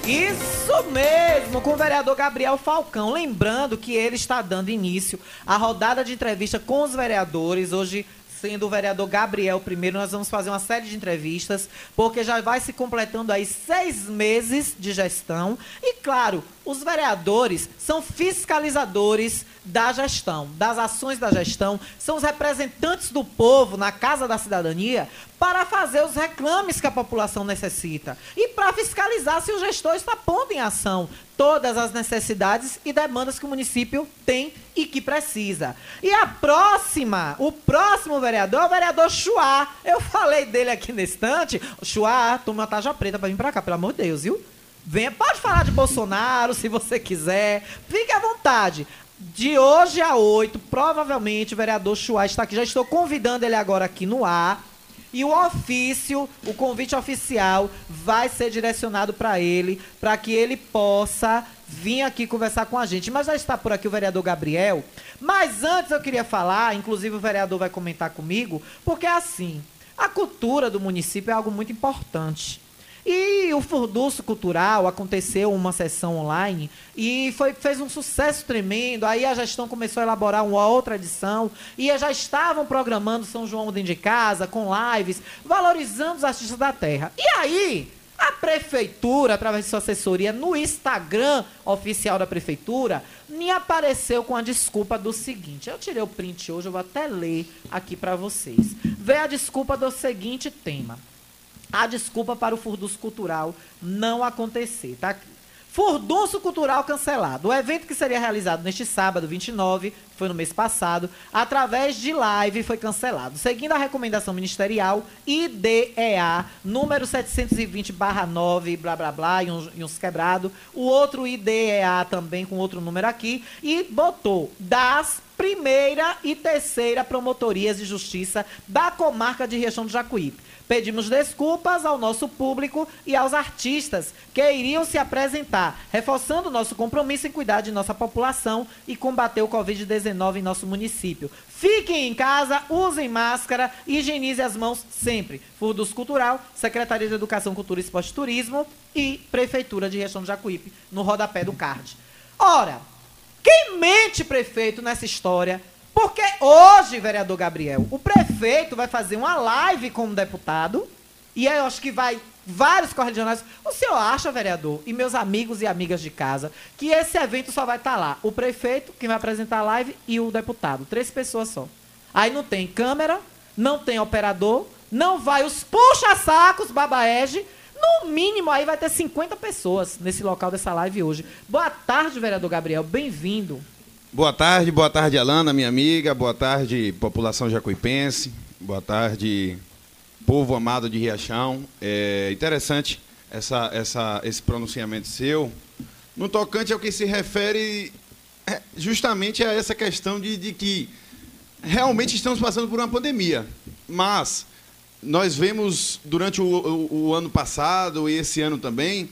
Isso mesmo, com o vereador Gabriel Falcão. Lembrando que ele está dando início à rodada de entrevista com os vereadores. Hoje, sendo o vereador Gabriel primeiro, nós vamos fazer uma série de entrevistas, porque já vai se completando aí seis meses de gestão. E, claro, os vereadores são fiscalizadores da gestão, das ações da gestão, são os representantes do povo na Casa da Cidadania para fazer os reclames que a população necessita e para fiscalizar se o gestor está pondo em ação todas as necessidades e demandas que o município tem e que precisa. E a próxima, o próximo vereador é o vereador Chuá. Eu falei dele aqui na estante. Chuá, toma taja preta para vir para cá, pelo amor de Deus, viu? Venha, pode falar de Bolsonaro se você quiser. Fique à vontade. De hoje a 8, provavelmente o vereador Chuá está aqui. Já estou convidando ele agora aqui no ar. E o ofício, o convite oficial, vai ser direcionado para ele, para que ele possa vir aqui conversar com a gente. Mas já está por aqui o vereador Gabriel. Mas antes eu queria falar, inclusive o vereador vai comentar comigo, porque assim, a cultura do município é algo muito importante. E o Furdurso Cultural aconteceu uma sessão online e foi, fez um sucesso tremendo. Aí a gestão começou a elaborar uma outra edição e já estavam programando São João dentro de casa, com lives, valorizando os artistas da terra. E aí, a prefeitura, através de sua assessoria no Instagram oficial da prefeitura, me apareceu com a desculpa do seguinte. Eu tirei o print hoje, eu vou até ler aqui para vocês. Vê a desculpa do seguinte tema a desculpa para o furdunço cultural não acontecer. Tá aqui. Furdunço Cultural cancelado. O evento que seria realizado neste sábado, 29, foi no mês passado, através de live foi cancelado. Seguindo a recomendação ministerial IDEA, número 720-9, blá blá blá, e uns, e uns quebrados. O outro IDEA também com outro número aqui, e botou das primeira e terceira promotorias de justiça da comarca de Riachão do Jacuípe. Pedimos desculpas ao nosso público e aos artistas que iriam se apresentar, reforçando nosso compromisso em cuidar de nossa população e combater o Covid-19 em nosso município. Fiquem em casa, usem máscara, higienize as mãos sempre. Furdus Cultural, Secretaria de Educação, Cultura, Esporte e Turismo e Prefeitura de Riachão do Jacuípe, no rodapé do card. Ora, quem mente, prefeito, nessa história porque hoje, vereador Gabriel, o prefeito vai fazer uma live com um deputado, e eu acho que vai vários correligionários. O senhor acha, vereador, e meus amigos e amigas de casa, que esse evento só vai estar lá? O prefeito, que vai apresentar a live, e o deputado. Três pessoas só. Aí não tem câmera, não tem operador, não vai os puxa-sacos, babaege. No mínimo, aí vai ter 50 pessoas nesse local dessa live hoje. Boa tarde, vereador Gabriel. Bem-vindo. Boa tarde, boa tarde, Alana, minha amiga. Boa tarde, população jacuipense. Boa tarde, povo amado de Riachão. É interessante essa, essa, esse pronunciamento seu. No tocante ao que se refere é, justamente a essa questão de, de que realmente estamos passando por uma pandemia. Mas nós vemos durante o, o, o ano passado e esse ano também,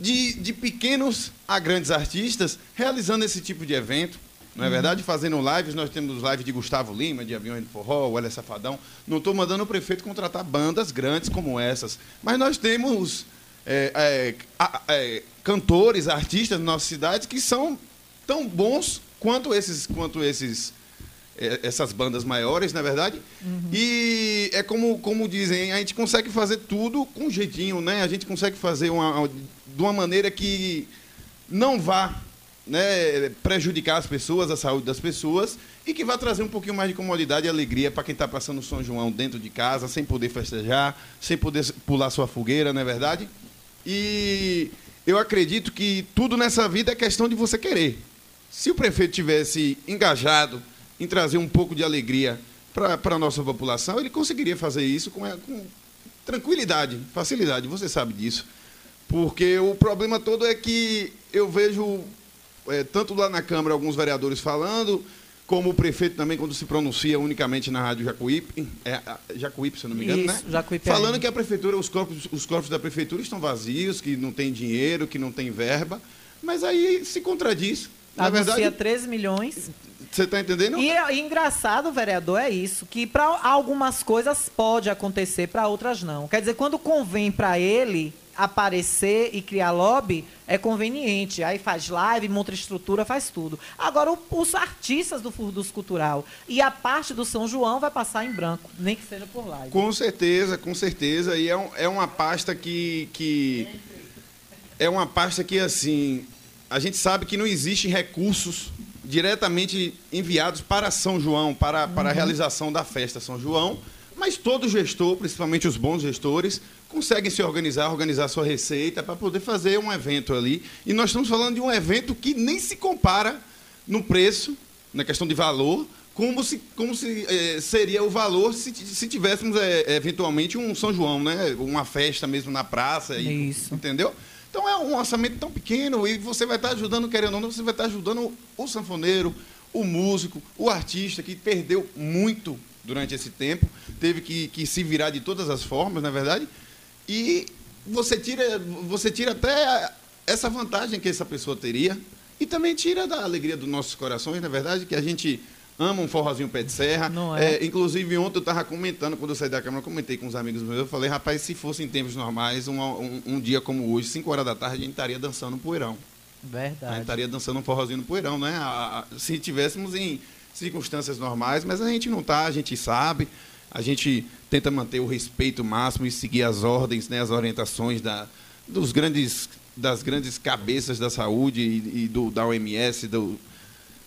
de, de pequenos a grandes artistas realizando esse tipo de evento. Não é Uhum. verdade? Fazendo lives, nós temos lives de Gustavo Lima, de Aviões do Forró, o Hélio Safadão. Não estou mandando o prefeito contratar bandas grandes como essas, mas nós temos é, é, é, cantores, artistas na nossa cidade que são tão bons quanto esses, quanto esses é, essas bandas maiores, na verdade. E é como, como dizem, a gente consegue fazer tudo com jeitinho, né? A gente consegue fazer uma, de uma maneira que não vá né, prejudicar as pessoas, a saúde das pessoas, e que vai trazer um pouquinho mais de comodidade e alegria para quem está passando o São João dentro de casa, sem poder festejar, sem poder pular sua fogueira, não é verdade? E eu acredito que tudo nessa vida é questão de você querer. Se o prefeito tivesse engajado em trazer um pouco de alegria para a nossa população, ele conseguiria fazer isso com, com tranquilidade, facilidade, você sabe disso. Porque o problema todo é que eu vejo, é, tanto lá na Câmara, alguns vereadores falando, como o prefeito também, quando se pronuncia unicamente na Rádio Jacuípe, é, Jacuípe, se não me engano, Isso, né? Jacuípe Falando ainda. que a prefeitura, os corpos, os corpos da prefeitura estão vazios, que não tem dinheiro, que não tem verba, mas aí se contradiz. Na Anuncia verdade, 13 milhões. você está entendendo? E, e engraçado, vereador, é isso, que para algumas coisas pode acontecer, para outras não. Quer dizer, quando convém para ele aparecer e criar lobby, é conveniente. Aí faz live, monta estrutura, faz tudo. Agora, o- os artistas do Furdus Cultural e a parte do São João vai passar em branco, nem que seja por live. Com certeza, com certeza. E é, um- é uma pasta que, que. É uma pasta que, assim. A gente sabe que não existem recursos diretamente enviados para São João, para, para a Uhum. realização da festa São João, mas todo gestor, principalmente os bons gestores, conseguem se organizar, organizar sua receita para poder fazer um evento ali. E nós estamos falando de um evento que nem se compara no preço, na questão de valor, como se, como se eh, seria o valor se, se tivéssemos eh, eventualmente um São João, né? Uma festa mesmo na praça. E, Isso. Entendeu? Então é um orçamento tão pequeno e você vai estar ajudando, querendo ou não, você vai estar ajudando o sanfoneiro, o músico, o artista que perdeu muito durante esse tempo, teve que, que se virar de todas as formas, na verdade, e você tira, você tira até essa vantagem que essa pessoa teria e também tira da alegria dos nossos corações, na verdade, que a gente ama um forrozinho pé de serra. É? É, inclusive, ontem eu estava comentando, quando eu saí da Câmara, eu comentei com uns amigos meus, eu falei, rapaz, se fosse em tempos normais, um, um, um dia como hoje, 5 horas da tarde, a gente estaria dançando um poeirão. A gente Verdade. estaria dançando um forrozinho no poeirão, né? A- a- se tivéssemos em circunstâncias normais, mas a gente não está, a gente sabe, a gente tenta manter o respeito máximo e seguir as ordens, né, as orientações da, dos grandes, das grandes cabeças da saúde e, e do, da OMS, do,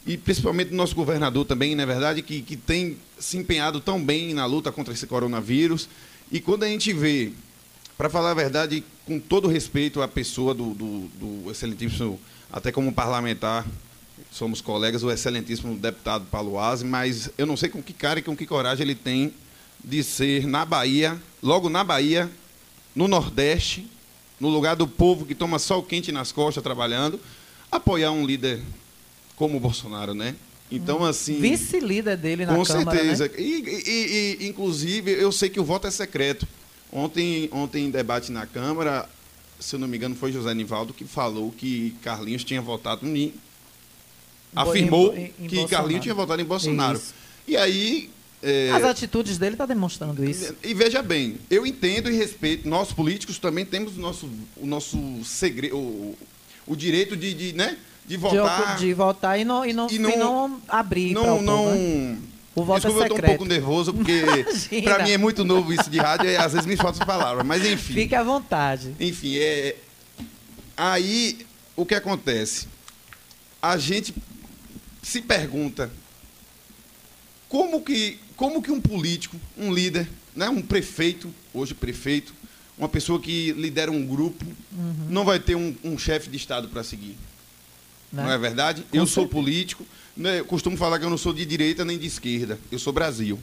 e principalmente do nosso governador também, na verdade, que, que tem se empenhado tão bem na luta contra esse coronavírus. E quando a gente vê, para falar a verdade, com todo respeito à pessoa do, do, do excelentíssimo, até como parlamentar, somos colegas, o excelentíssimo deputado Paulo Aze, mas eu não sei com que cara e com que coragem ele tem de ser na Bahia, logo na Bahia, no Nordeste, no lugar do povo que toma sol quente nas costas trabalhando, apoiar um líder como o Bolsonaro, né? Então, assim. Vice-líder dele na Com Câmara, certeza. né? E, e- e, inclusive, eu sei que o voto é secreto. Ontem, ontem em debate na Câmara, se eu não me engano, foi José Nivaldo que falou que Carlinhos tinha votado em Afirmou em- em que Bolsonaro. Carlinhos tinha votado em Bolsonaro. Isso. E aí. É, As atitudes dele tá demonstrando isso. e veja bem, eu entendo e respeito, nós políticos também temos o nosso, o nosso segredo, o, o direito de, de, né, de De, votar. de votar e não, e não, E e não- não, abrir não, não. né? O voto Desculpa, é eu tô um secreto. pouco nervoso, porque para mim é muito novo isso de rádio e às vezes me faltam palavras. Mas enfim. Fique à vontade. Enfim, é. Aí o que acontece? A gente se pergunta como que, como que um político, um líder, né, um prefeito, hoje prefeito, uma pessoa que lidera um grupo, Uhum. não vai ter um, um chefe de Estado para seguir. Né? Não é verdade? Com eu sou certeza. político, né, eu costumo falar que eu não sou de direita nem de esquerda. Eu sou Brasil.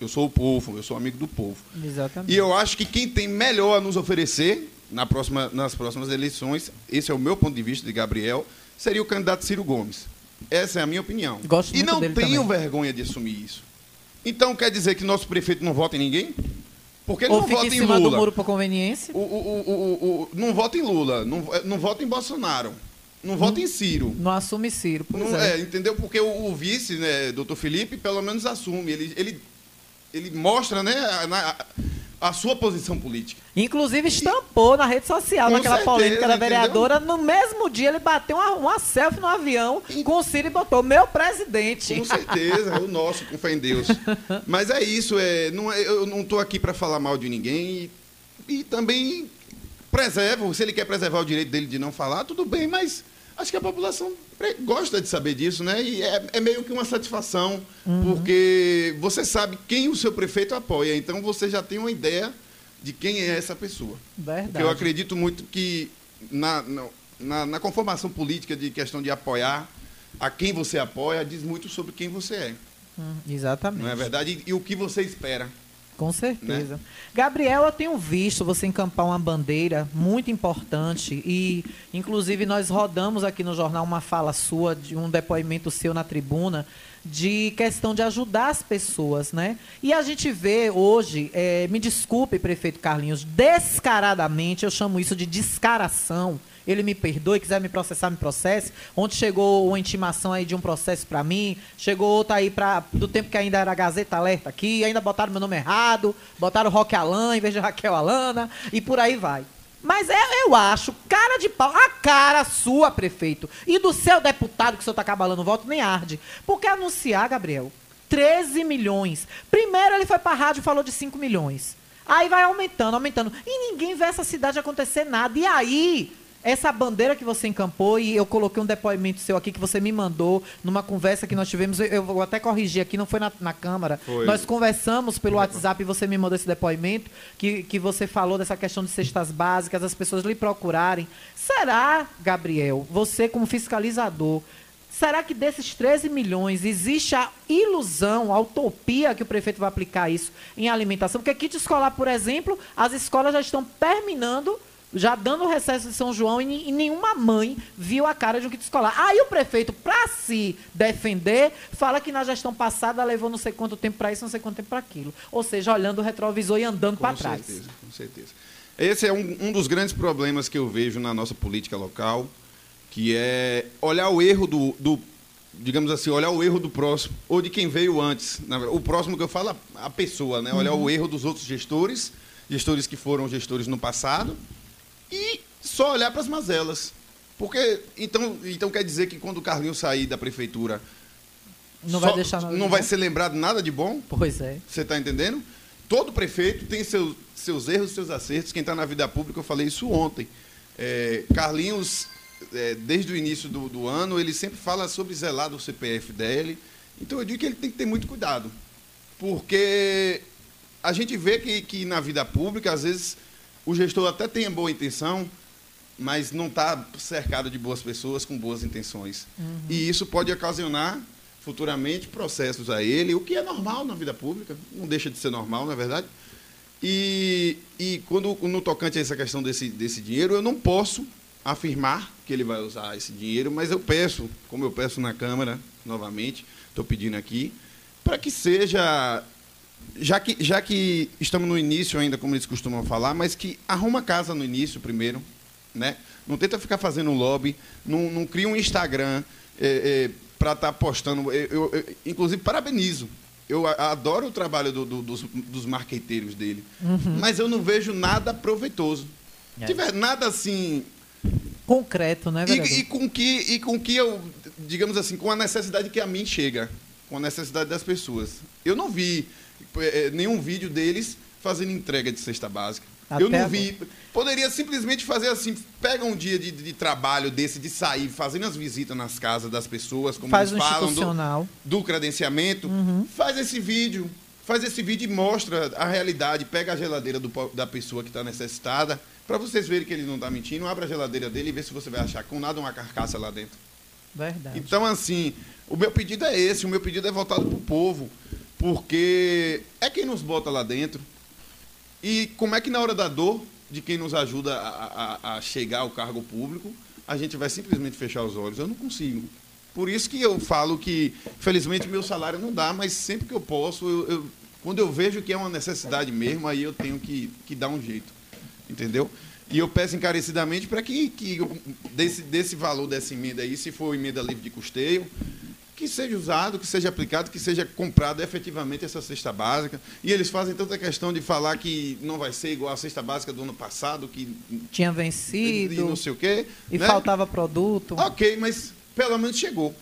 Eu sou o povo, eu sou amigo do povo. Exatamente. E eu acho que quem tem melhor a nos oferecer na próxima, nas próximas eleições, esse é o meu ponto de vista de Gabriel, seria o candidato Ciro Gomes. Essa é a minha opinião. Gosto e não tenho também. vergonha de assumir isso. Então quer dizer que nosso prefeito não vota em ninguém? Porque ele Ou não fica vota em em cima do Lula. muro por conveniência. O, o, o, o, o- não vota em Lula, não, não vota em Bolsonaro, não vota em Ciro. Não assume Ciro. Pois Não- é. é, entendeu? Porque o, o vice, né, doutor Felipe, pelo menos assume. Ele, ele, ele mostra né, a, a sua posição política. Inclusive estampou na rede social, naquela certeza, polêmica da entendeu? vereadora. No mesmo dia ele bateu uma, uma selfie no avião com o Ciro e botou meu presidente. Com certeza, o nosso, com fé em Deus. Mas é isso, é, não é- eu não estou aqui para falar mal de ninguém e, e também preservo, se ele quer preservar o direito dele de não falar, tudo bem, mas acho que a população gosta de saber disso, né? E é, é meio que uma satisfação, porque você sabe quem o seu prefeito apoia, então você já tem uma ideia de quem é essa pessoa. Verdade. Porque eu acredito muito que na, na, na- na conformação política de questão de apoiar, a quem você apoia diz muito sobre quem você é. Hum, exatamente. Não é verdade? E, e o que você espera. Com certeza. Né? Gabriel, eu tenho visto você encampar uma bandeira muito importante e, inclusive, nós rodamos aqui no jornal uma fala sua, de um depoimento seu na tribuna, de questão de ajudar as pessoas, né? E a gente vê hoje, eh, me desculpe, prefeito Carlinhos, descaradamente, eu chamo isso de descaração. Ele me perdoe, quiser me processar, me processe. Ontem chegou uma intimação aí de um processo para mim, chegou outra aí pra, do tempo que ainda era Gazeta Alerta aqui, ainda botaram meu nome errado, botaram Roque Alan em vez de Raquel Alana, e por aí vai. Mas é, eu acho, cara de pau, a cara sua, prefeito, e do seu deputado, que o senhor tá cabalando o voto, nem arde. Porque anunciar, Gabriel, 13 milhões. Primeiro ele foi pra rádio e falou de 5 milhões. Aí vai aumentando, aumentando. E ninguém vê essa cidade acontecer nada. E aí, essa bandeira que você encampou, e eu coloquei um depoimento seu aqui que você me mandou numa conversa que nós tivemos, eu- eu vou até corrigir aqui, não foi na, na Câmara. Foi. Nós conversamos pelo WhatsApp e você me mandou esse depoimento, que, que você falou dessa questão de cestas básicas, as pessoas lhe procurarem. Será, Gabriel, você como fiscalizador, será que desses 13 milhões existe a ilusão, a utopia que o prefeito vai aplicar isso em alimentação? Porque kit escolar, por exemplo, as escolas já estão terminando já dando o recesso de São João e, e nenhuma mãe viu a cara de um kit escolar. Aí o prefeito, para se defender, fala que na gestão passada levou não sei quanto tempo para isso, não sei quanto tempo para aquilo. Ou seja, olhando o retrovisor e andando para Com trás. certeza, com certeza. Esse é um, um dos grandes problemas que eu vejo na nossa política local, que é olhar o erro do, do- digamos assim, olhar o erro do próximo, ou de quem veio antes. O próximo que eu falo, a a pessoa, né? Olhar Uhum. o erro dos outros gestores, gestores que foram gestores no passado, e só olhar para as mazelas. Porque, então, então quer dizer que quando o Carlinhos sair da prefeitura, Não só- vai deixar nada não vai bom? ser lembrado nada de bom? Pois é. Você está entendendo? Todo prefeito tem seus, seus erros, seus acertos. Quem está na vida pública, eu falei isso ontem. É, Carlinhos, é, desde o início do, do ano, ele sempre fala sobre zelar do CPF dele. Então eu digo que ele tem que ter muito cuidado. Porque a gente vê que, que na vida pública, às vezes, o gestor até tem boa intenção, mas não está cercado de boas pessoas com boas intenções. Uhum. E isso pode ocasionar futuramente processos a ele, o que é normal na vida pública, não deixa de ser normal, na é verdade. E, e quando no tocante a essa questão desse, desse dinheiro, eu não posso afirmar que ele vai usar esse dinheiro, mas eu peço, como eu peço na Câmara, novamente, estou pedindo aqui, para que seja, já que, já que estamos no início ainda, como eles costumam falar, mas que arruma casa no início primeiro, né? Não tenta ficar fazendo lobby, não, não cria um Instagram para estar postando. Eu, eu- eu, inclusive, parabenizo. Eu adoro o trabalho do- do- dos, dos marqueteiros dele. Uhum. Mas eu não vejo nada proveitoso. É. Tiver nada assim. Concreto, né, vereador? E, e com que, e com que eu, digamos assim, com a necessidade que a mim chega, com a necessidade das pessoas. Eu não vi nenhum vídeo deles fazendo entrega de cesta básica. Até eu não vi. Poderia simplesmente fazer assim, pega um dia de, de trabalho desse, de sair, fazendo as visitas nas casas das pessoas, como Faz eles um falam, do, do credenciamento, faz esse vídeo. Faz esse vídeo e mostra a realidade. Pega a geladeira do da pessoa que está necessitada, para vocês verem que ele não está mentindo. Abre a geladeira dele e vê se você vai achar com nada uma carcaça lá dentro. Verdade. Então, assim, o meu pedido é esse, o meu pedido é voltado para o povo, porque é quem nos bota lá dentro. E como é que na hora da dor, de quem nos ajuda a, a- a chegar ao cargo público, a gente vai simplesmente fechar os olhos? Eu não consigo. Por isso que eu falo que, felizmente, meu salário não dá, mas sempre que eu posso, eu- eu- quando eu vejo que é uma necessidade mesmo, aí eu tenho que, que dar um jeito. Entendeu? E eu peço encarecidamente para que, que desse, desse valor dessa emenda aí, se for emenda livre de custeio, que seja usado, que seja aplicado, que seja comprado efetivamente essa cesta básica. E eles fazem tanta questão de falar que não vai ser igual a cesta básica do ano passado, que Tinha e vencido. não sei o quê. E né? faltava produto. Ok, mas pelo menos chegou.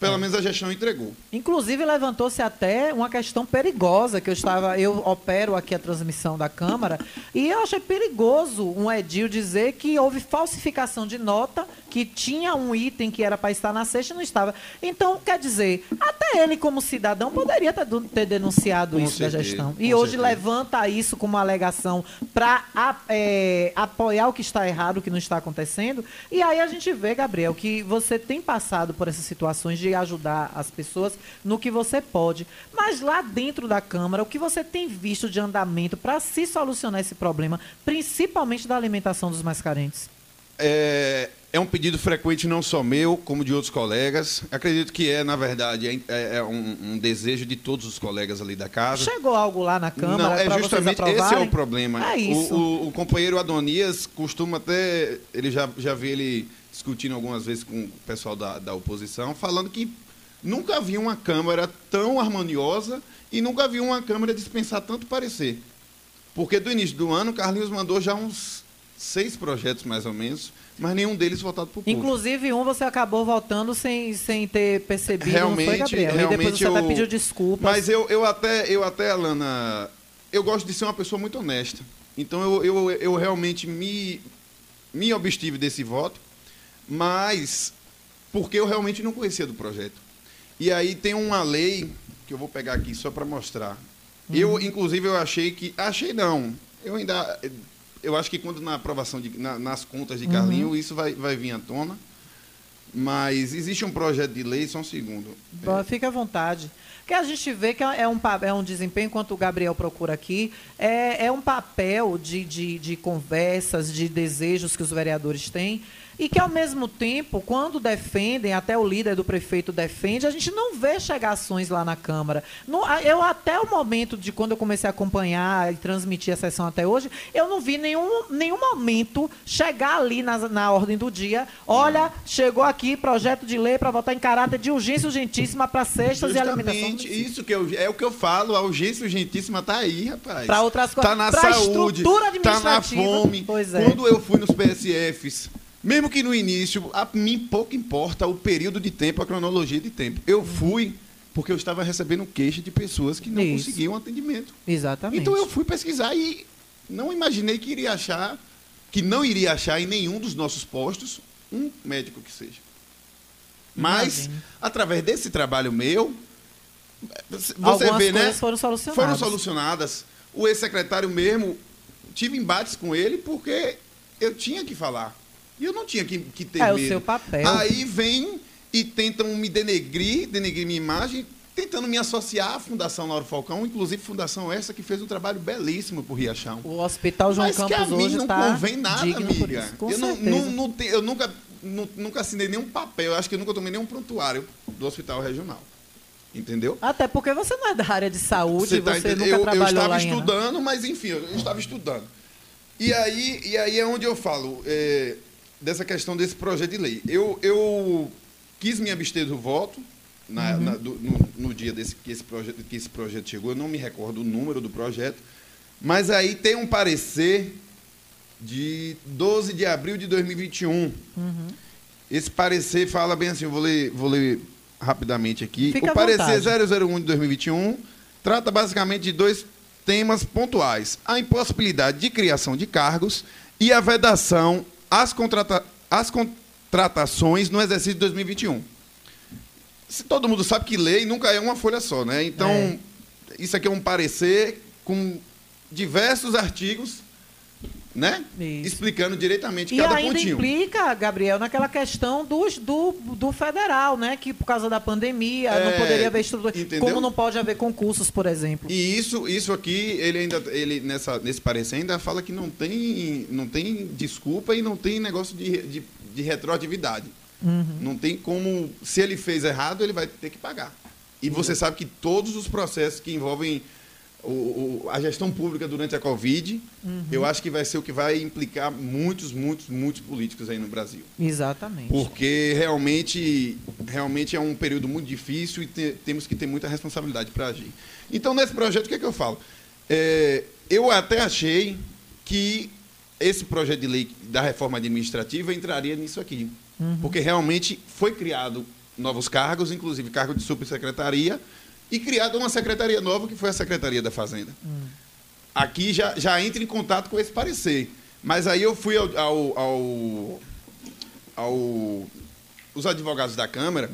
Pelo menos a gestão entregou. Inclusive levantou-se até uma questão perigosa que eu estava, eu opero aqui a transmissão da Câmara e eu achei perigoso um edil dizer que houve falsificação de nota, que tinha um item que era para estar na cesta e não estava. Então, quer dizer, até ele como cidadão poderia ter, denunciado Com isso da certeza, gestão. com E hoje certeza. levanta isso como alegação para apoiar o que está errado, o que não está acontecendo. E aí a gente vê, Gabriel, que você tem passado por essas situações de ajudar as pessoas no que você pode. Mas lá dentro da Câmara, o que você tem visto de andamento para se solucionar esse problema, principalmente da alimentação dos mais carentes? É, é um pedido frequente não só meu, como de outros colegas. Acredito que é, na verdade, é, é um, um desejo de todos os colegas ali da casa. Chegou algo lá na Câmara Não, é justamente esse é o problema. É isso. O, o- o companheiro Adonias costuma até. Ele já, já vi ele discutindo algumas vezes com o pessoal da, da oposição, falando que nunca vi uma Câmara tão harmoniosa e nunca vi uma Câmara dispensar tanto parecer. Porque do início do ano, Carlinhos mandou já uns seis projetos, mais ou menos, mas nenhum deles votado por. Inclusive, um você acabou votando sem, sem ter percebido, não foi, realmente, Gabriel? e depois realmente você até eu- pediu desculpas. Mas eu, eu até, eu até, Alana, eu gosto de ser uma pessoa muito honesta. Então eu, eu, eu realmente me, me obstive desse voto, mas porque eu realmente não conhecia do projeto. E aí tem uma lei que eu vou pegar aqui só para mostrar. Eu, inclusive, eu achei que. Achei não. Eu ainda. Eu acho que quando na aprovação de, na- nas contas de Uhum. Carlinho, isso vai, vai vir à tona. Mas existe um projeto de lei, só um segundo. Bom, Fique à vontade. Que a gente vê que é um, é um desempenho, enquanto o Gabriel procura aqui, é, é um papel de, de, de conversas, de desejos que os vereadores têm, e que, ao mesmo tempo, quando defendem, até o líder do prefeito defende, a gente não vê chegações lá na Câmara. Eu, até o momento de quando eu comecei a acompanhar e transmitir a sessão até hoje, eu não vi nenhum, nenhum momento chegar ali na, na ordem do dia. Olha, chegou aqui projeto de lei para votar em caráter de urgência urgentíssima para cestas e alimentação. Justamente, isso que eu, é o que eu falo, a urgência urgentíssima tá aí, rapaz. Pra outras coisas. Tá na Pra saúde, estrutura tá na fome. Pois é. Quando eu fui nos PSFs, mesmo que no início, a mim pouco importa o período de tempo, a cronologia de tempo. Eu fui porque eu estava recebendo queixa de pessoas que não Isso. conseguiam atendimento. Exatamente. Então eu fui pesquisar e não imaginei que iria achar, que não iria achar em nenhum dos nossos postos um médico que seja. Mas, Imagine. através desse trabalho meu, você Algumas vê, né? coisas foram solucionadas. Foram solucionadas. O ex-secretário mesmo, tive embates com ele porque eu tinha que falar. E eu não tinha que, que ter É o medo. seu papel. Aí vem e tentam me denegrir, denegrir minha imagem, tentando me associar à Fundação Lauro Falcão, inclusive fundação essa que fez um trabalho belíssimo por Riachão. O Hospital João Mas que Campos a mim hoje não está convém nada, amiga. Com eu, não, não, não te- eu nunca, nu- nunca assinei nenhum papel, eu acho que eu nunca tomei nenhum prontuário do hospital regional. Entendeu? Até porque você não é da área de saúde, você, tá entendendo? nunca eu, eu trabalhou estava lá estudando, mas enfim, eu estava estudando. E aí, e aí é onde eu falo é, dessa questão desse projeto de lei. Eu, eu quis me abster do voto na- Uhum. na- do- no, no dia desse, que, esse projeto, que esse projeto chegou. Eu não me recordo o número do projeto. Mas aí tem um parecer de 12 de abril de 2021. Uhum. Esse parecer fala bem assim, eu vou ler, vou ler rapidamente aqui. Fica o parecer vontade. 001 de 2021 trata basicamente de dois temas pontuais: a impossibilidade de criação de cargos e a vedação às, contrata às contratações no exercício de 2021. Se todo mundo sabe que lei nunca é uma folha só, né? Então, É. isso aqui é um parecer com diversos artigos, né? Explicando diretamente E cada ainda pontinho. implica, Gabriel, naquela questão dos, do, do federal, né? Que por causa da pandemia não É, poderia haver estrutura. entendeu? Como não pode haver concursos, por exemplo. E isso, isso aqui, ele ainda, ele nessa, nesse parecer ainda fala que não tem, não tem desculpa e não tem negócio de, de, de retroatividade. Uhum. Não tem como, se ele fez errado, ele vai ter que pagar. E você sabe que todos os processos que envolvem o- o- a gestão pública durante a Covid, Uhum. eu acho que vai ser o que vai implicar muitos, muitos, muitos políticos aí no Brasil. Exatamente. Porque realmente, realmente é um período muito difícil e te- temos que ter muita responsabilidade para agir. Então, nesse projeto, o que, é que eu falo? É, eu até achei que esse projeto de lei da reforma administrativa entraria nisso aqui. Uhum. Porque realmente foi criado novos cargos, inclusive cargo de subsecretaria, e criada uma secretaria nova, que foi a Secretaria da Fazenda aqui já, já entra em contato com esse parecer. Mas aí eu fui ao, ao, ao- ao- os advogados da Câmara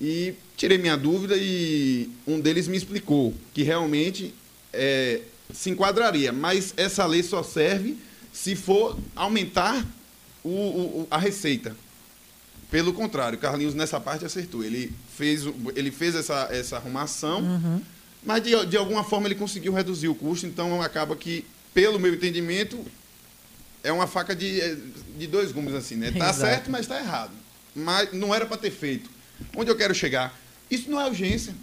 e tirei minha dúvida e um deles me explicou que realmente é, se enquadraria, mas essa lei só serve se for aumentar o- o- a receita. Pelo contrário, Carlinhos nessa parte acertou. Ele fez, ele fez essa, essa arrumação, Uhum. mas de, de alguma forma ele conseguiu reduzir o custo, então acaba que, pelo meu entendimento, é uma faca de, eh, de dois gumes assim, né? Tá Exato. certo, mas está errado. Mas não era para ter feito. Onde eu quero chegar? Isso não é urgência.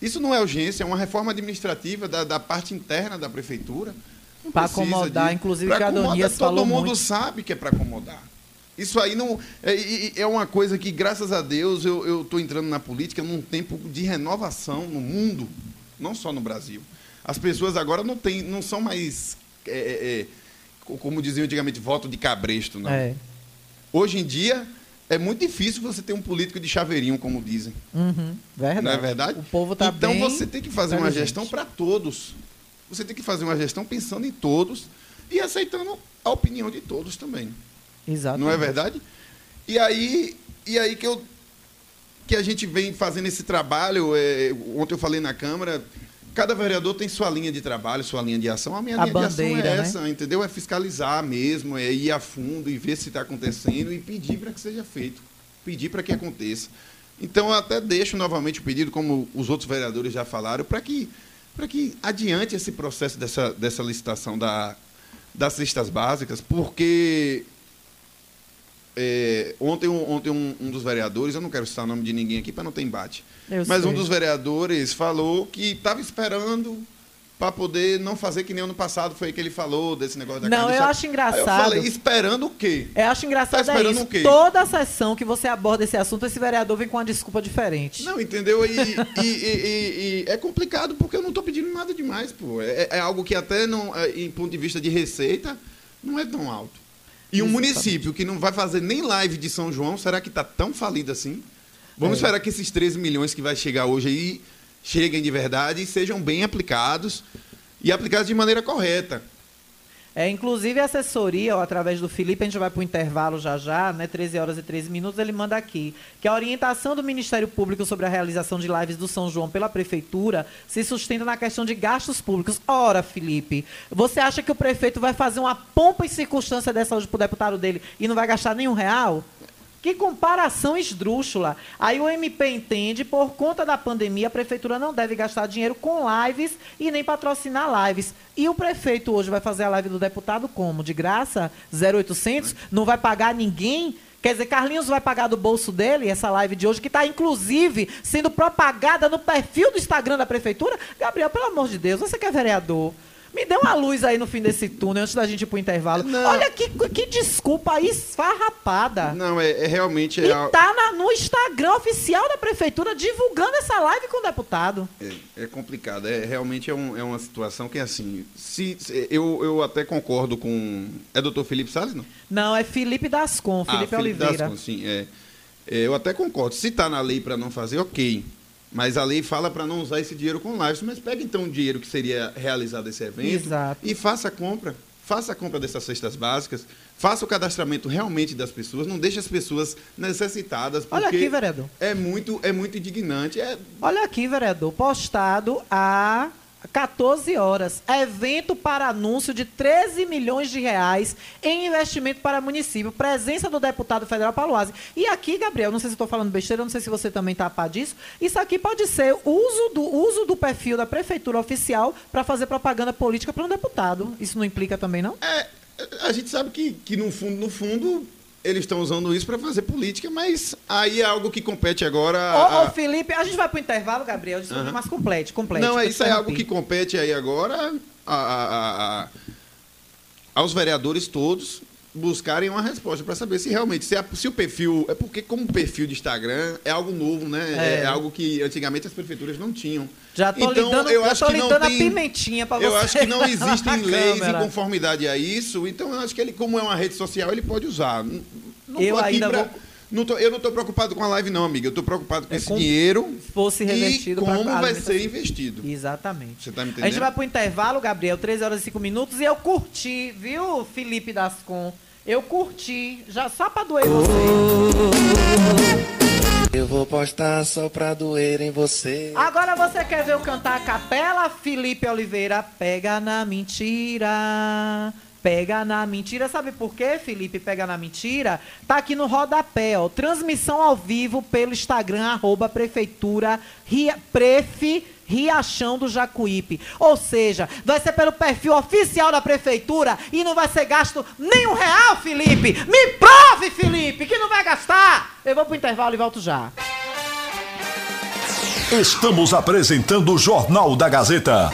Isso não é urgência, é uma reforma administrativa da, da parte interna da prefeitura. Precisa acomodar, de- inclusive, pra a acomodar, Adonias Todo mundo muito. sabe que é para acomodar. Isso aí não é, é uma coisa que, graças a Deus, eu estou entrando na política num tempo de renovação no mundo, não só no Brasil. As pessoas agora não, tem, não são mais, é, é, é, co- como diziam antigamente, voto de cabresto, não. É. Hoje em dia, é muito difícil você ter um político de chaveirinho, como dizem. Uhum, verdade. Não é verdade? O povo tá então bem você tem que fazer uma gestão para todos. Você tem que fazer uma gestão pensando em todos e aceitando a opinião de todos também. Exato. Não é verdade? E aí, e aí que eu que a gente vem fazendo esse trabalho. é, ontem eu falei na Câmara. Cada vereador tem sua linha de trabalho, sua linha de ação. A minha A linha de ação bandeira, é né? essa, entendeu? É fiscalizar mesmo, é ir a fundo e ver se está acontecendo e pedir para que seja feito. Pedir para que aconteça. Então eu até deixo novamente o pedido, como os outros vereadores já falaram, para que, que adiante esse processo dessa, dessa licitação da, das listas básicas, porque é, ontem, um, ontem um, um dos vereadores, eu não quero citar o nome de ninguém aqui para não ter embate, Eu mas um sei. dos vereadores falou que estava esperando para poder não fazer que nem ano passado foi que ele falou desse negócio da Não, carne eu acho Aí engraçado. eu falei, esperando o quê? Eu acho engraçado Tá é esperando isso. o quê? Toda sessão que você aborda esse assunto, esse vereador vem com uma desculpa diferente. Não, entendeu? E, e- e- e- é complicado porque eu não estou pedindo nada demais, pô. É, é algo que até, não, é, em ponto de vista de receita, não é tão alto. E um Exatamente. município que não vai fazer nem live de São João, será que está tão falido assim? Vamos É. esperar que esses 13 milhões que vai chegar hoje aí cheguem de verdade e sejam bem aplicados e aplicados de maneira correta. É, inclusive a assessoria, ó, através do Felipe, a gente vai para o intervalo já já, né? 13 horas e 13 minutos, ele manda aqui que a orientação do Ministério Público sobre a realização de lives do São João pela Prefeitura se sustenta na questão de gastos públicos. Ora, Felipe, você acha que o prefeito vai fazer uma pompa e circunstância dessa hoje pro deputado dele e não vai gastar nenhum real? Que comparação esdrúxula. Aí o MP entende, por conta da pandemia, a prefeitura não deve gastar dinheiro com lives e nem patrocinar lives. E o prefeito hoje vai fazer a live do deputado como? De graça? 0800? Não vai pagar ninguém? Quer dizer, Carlinhos vai pagar do bolso dele essa live de hoje, que está, inclusive, sendo propagada no perfil do Instagram da prefeitura? Gabriel, pelo amor de Deus, você que é vereador. Me dê uma luz aí no fim desse túnel, antes da gente ir pro intervalo. Olha que, que desculpa aí esfarrapada. Não, é, é realmente... E É, al- tá na- no Instagram oficial da prefeitura divulgando essa live com o deputado. É, é complicado. É, realmente é, um- é uma situação que, assim, se, se- eu, eu até concordo com... É doutor Felipe Salles, não? Não, é Felipe Dascon, Felipe, ah, Felipe Oliveira. Dascon, sim, é. É, Eu até concordo. Se está na lei para não fazer, ok. Mas a lei fala para não usar esse dinheiro com lives. Mas pega então o dinheiro que seria realizado esse evento Exato. e faça a compra. Faça a compra dessas cestas básicas. Faça o cadastramento realmente das pessoas. Não deixe as pessoas necessitadas. Olha aqui, vereador. É muito, é muito indignante. É, Olha aqui, vereador, postado há 14 horas. Evento para anúncio de 13 milhões de reais em investimento para município. Presença do deputado federal Paluase. E aqui, Gabriel, não sei se estou falando besteira, não sei se você também está a par disso. Isso aqui pode ser uso do, uso do perfil da prefeitura oficial para fazer propaganda política para um deputado. Isso não implica também, não? É, a gente sabe que, que no fundo, no fundo, eles estão usando isso para fazer política, mas aí é algo que compete agora. Ô, a- ô, Felipe, a gente vai pro intervalo, Gabriel, Aham. mas complete, complete. Não, é isso é algo que compete aí agora a- a- aos vereadores todos buscarem uma resposta para saber se realmente se, a- se o perfil é porque como o perfil de Instagram é algo novo, né? É, É. algo que antigamente as prefeituras não tinham. Já tô então, lhe dando, eu acho que não tem, a pimentinha para você. Eu acho que não existem leis em câmera. conformidade a isso, então eu acho que ele, como é uma rede social, ele pode usar. Não, não Eu ainda pra- vou- não tô- eu não estou preocupado com a live, não, amiga. Eu estou preocupado com esse como dinheiro fosse revertido e pra como vai ser investido. Exatamente. Você tá me A gente entendendo? vai pro intervalo, Gabriel, 13 horas e 5 minutos. E eu curti, viu, Felipe Dascon? Eu curti, já só pra doer você. Eu vou postar só pra doer em você. Agora você quer ver eu cantar a capela, Felipe Oliveira? Pega na mentira. Pega na mentira. Sabe por quê, Felipe? Pega na mentira? Tá aqui no rodapé, ó. Transmissão ao vivo pelo Instagram, arroba prefeitura, ria, Riachão do Jacuípe. Ou seja, vai ser pelo perfil oficial da prefeitura e não vai ser gasto nem um real, Felipe. Me prove, Felipe, que não vai gastar. Eu vou pro intervalo e volto já. Estamos apresentando o Jornal da Gazeta.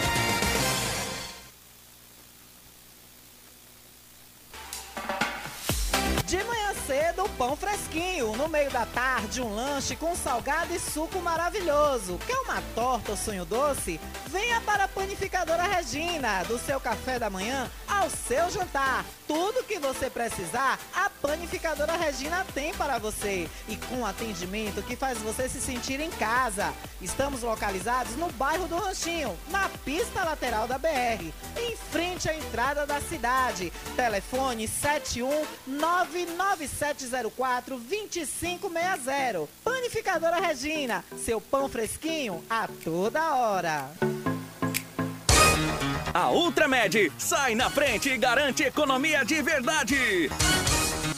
De manhã cedo, pão fresquinho. No meio da tarde, um lanche com salgado e suco maravilhoso. Quer uma torta ou sonho doce? Venha para a Panificadora Regina. Do seu café da manhã ao seu jantar. Tudo que você precisar, a Panificadora Regina tem para você. E com atendimento que faz você se sentir em casa. Estamos localizados no bairro do Ranchinho, na pista lateral da BR, em frente à entrada da cidade. Telefone 71997042560. Panificadora Regina, seu pão fresquinho a toda hora. A Ultramed sai na frente e garante economia de verdade.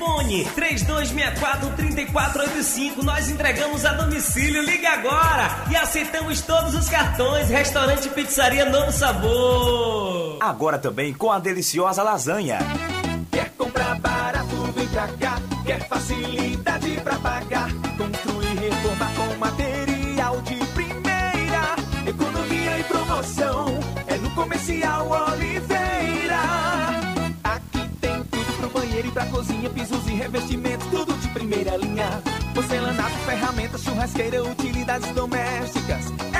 Fone 3264-3485. Nós entregamos a domicílio. Liga agora e aceitamos todos os cartões. Restaurante Pizzaria Novo Sabor. Agora também com a deliciosa lasanha. Quer comprar barato, vem pra cá. Quer facilidade pra pagar. Construir, reformar com material de primeira. Economia e promoção. É no Comercial Oliveira. Cozinha. Pisos e revestimentos, tudo de primeira linha. Porcelanato, ferramentas, churrasqueira, utilidades domésticas. É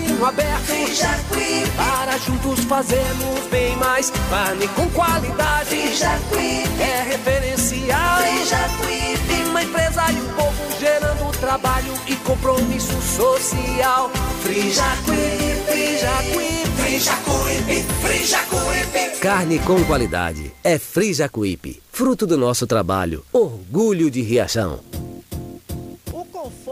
aberto para juntos fazermos bem mais. Carne com qualidade é referencial. Uma empresa e um povo gerando trabalho e compromisso social. Frijacuí, Frijacuí, Frijacuí, Frijacuí. Carne com qualidade é Frijacuípe, fruto do nosso trabalho, orgulho de Riachão.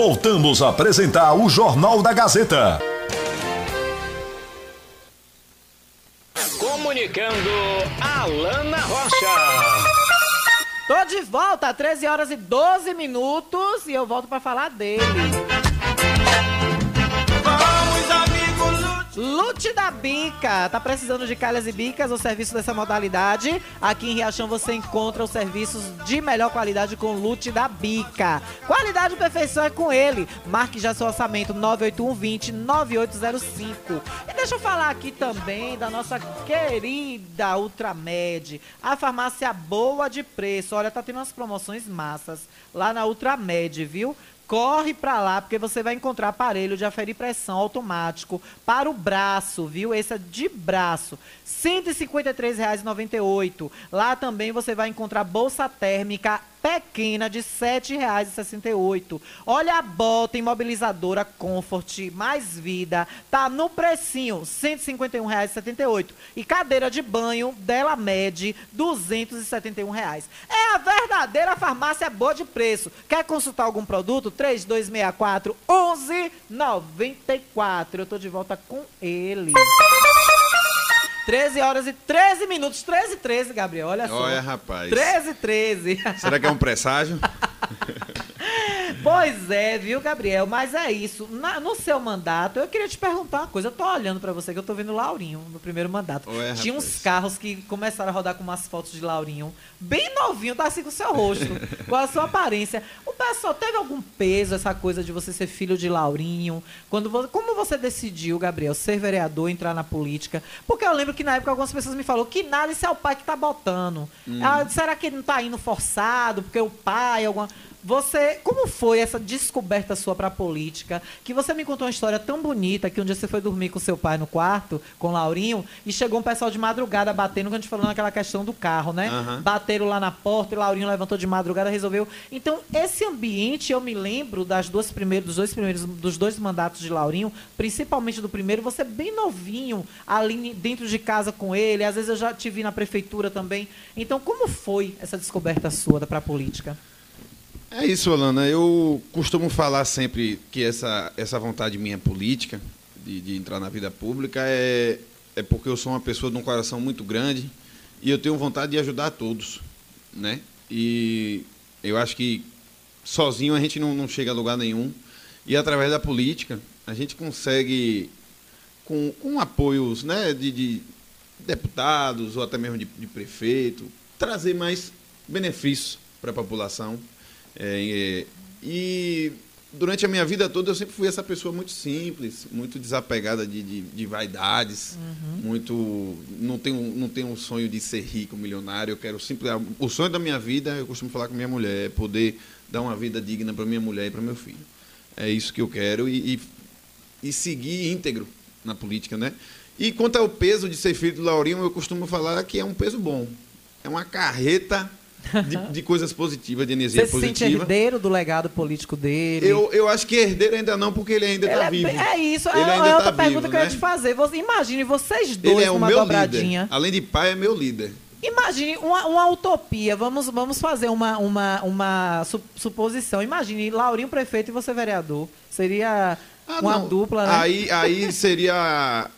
Voltamos a apresentar o Jornal da Gazeta. Comunicando Alana Rocha. Tô de volta, 13 horas e 12 minutos, e eu volto pra falar dele. Lute da Bica. Tá precisando de calhas e bicas, o serviço dessa modalidade? Aqui em Riachão você encontra os serviços de melhor qualidade com Lute da Bica. Qualidade e perfeição é com ele. Marque já seu orçamento 98120 9805. E deixa eu falar aqui também da nossa querida Ultramed, a farmácia boa de preço. Olha, tá tendo umas promoções massas lá na Ultramed, viu? Corre pra lá, porque você vai encontrar aparelho de aferir pressão automático para o braço, viu? Esse é de braço. R$ 153,98. Lá também você vai encontrar bolsa térmica pequena de R$ 7,68. Olha a bota imobilizadora Comfort mais vida, tá no precinho, R$ 151,78. E cadeira de banho dela Med, 271 reais. É a verdadeira farmácia boa de preço. Quer consultar algum produto? 3264 1194. Eu tô de volta com ele. 13 horas e 13 minutos. 13 e 13, Gabriel. Olha só. Olha, rapaz. 13 e 13. Será que é um presságio? Pois é, viu, Gabriel? Mas é isso. Na- no seu mandato, eu queria te perguntar uma coisa. Eu tô olhando pra você, que eu tô vendo o Laurinho no primeiro mandato. Ué, Tinha uns carros que começaram a rodar com umas fotos de Laurinho. Bem novinho, tá assim com o seu rosto, com a sua aparência. O pessoal teve algum peso essa coisa de você ser filho de Laurinho? Quando como você decidiu, Gabriel, ser vereador, entrar na política? Porque eu lembro que na época algumas pessoas me falaram que nada, isso é o pai que tá botando. Hum. Ah, será que ele não tá indo forçado? Porque o pai, alguma. Você, como foi essa descoberta sua para a política? Que você me contou uma história tão bonita que um dia você foi dormir com seu pai no quarto, com o Laurinho, e chegou um pessoal de madrugada batendo, quando a gente falou naquela questão do carro, né? Aham. Bateram lá na porta e Laurinho levantou de madrugada, resolveu. Então, esse ambiente, eu me lembro das duas primeiras, dos dois primeiros, dos dois mandatos de Laurinho, principalmente do primeiro, você bem novinho, ali dentro de casa com ele. Às vezes eu já te vi na prefeitura também. Então, como foi essa descoberta sua para a política? É isso, Alana. Eu costumo falar sempre que essa, essa vontade minha política, de, de entrar na vida pública, é, é porque eu sou uma pessoa de um coração muito grande e eu tenho vontade de ajudar todos, né? E eu acho que sozinho a gente não, não chega a lugar nenhum. E através da política, a gente consegue, com, com apoios né, de, de deputados ou até mesmo de, de prefeito, trazer mais benefícios para a população. É, é, e durante a minha vida toda eu sempre fui essa pessoa muito simples, muito desapegada de, de, de vaidades, muito não tenho não tenho um sonho de ser rico, milionário. Eu quero simples o sonho da minha vida, eu costumo falar com minha mulher, é poder dar uma vida digna para minha mulher e para meu filho. É isso que eu quero e, e, e seguir íntegro na política, né? E quanto ao peso de ser filho do Laurinho, eu costumo falar que é um peso bom. É uma carreta de, de coisas positivas, de energia Você se sente positiva. herdeiro do legado político dele? Eu, eu acho que herdeiro ainda não, porque ele ainda está é, vivo. é isso, Ele é, ainda é outra tá pergunta vivo, que eu ia né? te fazer. Você, imagine vocês dois Ele é meu dobradinha. líder. Além de pai, é meu líder. Imagine uma, uma utopia. Vamos, vamos fazer uma, uma, uma su- suposição. Imagine Laurinho prefeito e você vereador. Seria uma Ah, Não, dupla, né? Aí, aí seria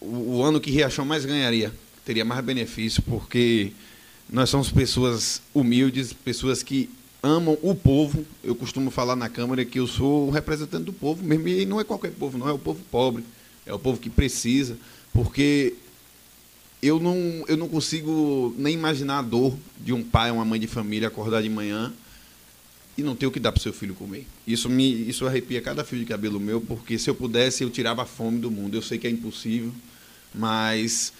o, o ano que Riachão mais ganharia. Teria mais benefício, porque nós somos pessoas humildes, pessoas que amam o povo. Eu costumo falar na Câmara que eu sou o representante do povo mesmo, e não é qualquer povo, não, é o povo pobre, é o povo que precisa, porque eu não, eu não consigo nem imaginar a dor de um pai, uma mãe de família acordar de manhã e não ter o que dar para o seu filho comer. Isso me isso arrepia cada fio de cabelo meu, porque se eu pudesse, eu tirava a fome do mundo. Eu sei que é impossível, mas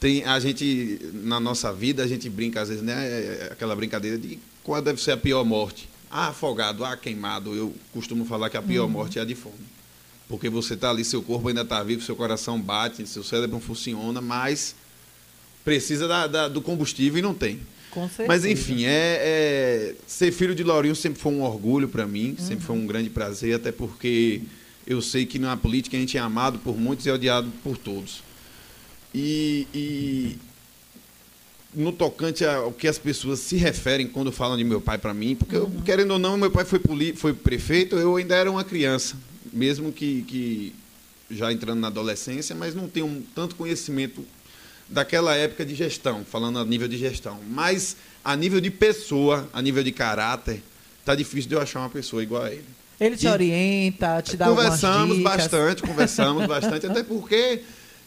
tem a gente na nossa vida, a gente brinca às vezes, né, é aquela brincadeira de qual deve ser a pior morte. Ah, afogado, ah, queimado. Eu costumo falar que a pior Uhum. morte é a de fome. Porque você está ali, seu corpo ainda está vivo, seu coração bate, seu cérebro funciona, mas precisa da- da- do combustível e não tem. Com certeza. Mas enfim, é, é- ser filho de Laurinho sempre foi um orgulho para mim, Uhum. sempre foi um grande prazer, até porque eu sei que na política a gente é amado por muitos e odiado por todos. E, e no tocante ao que as pessoas se referem quando falam de meu pai para mim, porque eu, querendo ou não, meu pai foi, poli- foi prefeito, eu ainda era uma criança, mesmo que, que já entrando na adolescência, mas não tenho um tanto conhecimento daquela época de gestão, falando a nível de gestão. Mas a nível de pessoa, a nível de caráter, tá difícil de eu achar uma pessoa igual a ele. Ele te E- orienta, te dá Conversamos bastante, conversamos bastante, até porque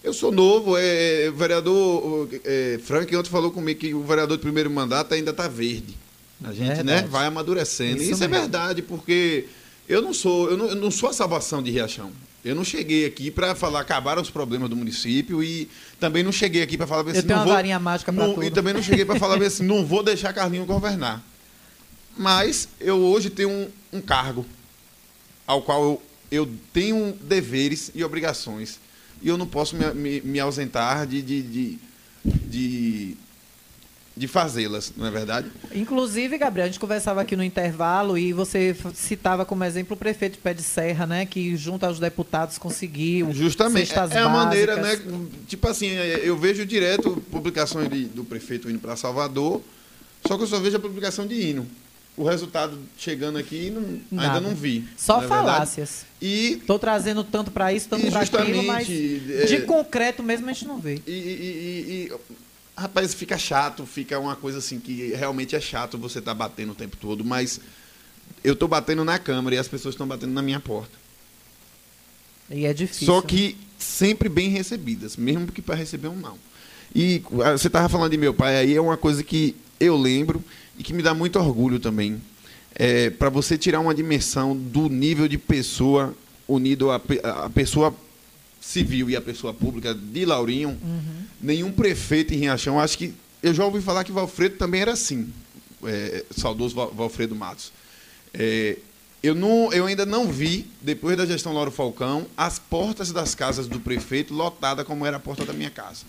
eu sou novo, é, o vereador é, Frank ontem falou comigo que o vereador de primeiro mandato ainda está verde. A gente né, vai amadurecendo. Isso Isso, é verdade, porque eu não sou, eu não, eu não sou a salvação de Riachão. Eu não cheguei aqui para falar acabaram os problemas do município e também não cheguei aqui para falar assim, Eu tenho não uma vou, varinha mágica não- tudo. E também não cheguei para falar assim, não vou deixar Carlinho governar. Mas eu hoje tenho um, um cargo ao qual eu, eu tenho deveres e obrigações. E eu não posso me, me- me ausentar de, de, de, de, de fazê-las, não é verdade? Inclusive, Gabriel, a gente conversava aqui no intervalo e você citava como exemplo o prefeito de Pé de Serra, né? Que junto aos deputados conseguiu Justamente. cestas É a maneira, né? Tipo assim, é, eu vejo direto publicações de- do prefeito indo para Salvador, só que eu só vejo a publicação de hino. O resultado chegando aqui não- ainda não vi. Só é verdade? falácias. E Tô trazendo tanto para isso, tanto para aquilo, mas é- de concreto mesmo a gente não vê. E, e- e- e- rapaz, fica chato, fica uma coisa assim que realmente é chato você estar batendo o tempo todo, mas eu tô batendo na câmara e as pessoas estão batendo na minha porta. E é difícil. Só que sempre bem recebidas, mesmo que para receber um não. E ah, você estava falando de meu pai aí, é uma coisa que eu lembro e que me dá muito orgulho também. É, para você tirar uma dimensão do nível de pessoa unido à pe- à pessoa civil e à pessoa pública de Laurinho, nenhum prefeito em Riachão, acho que eu já ouvi falar que Valfredo também era assim, é, saudoso Val- Valfredo Matos. É, eu, não, eu ainda não vi, depois da gestão Lauro Falcão, as portas das casas do prefeito lotadas como era a porta da minha casa.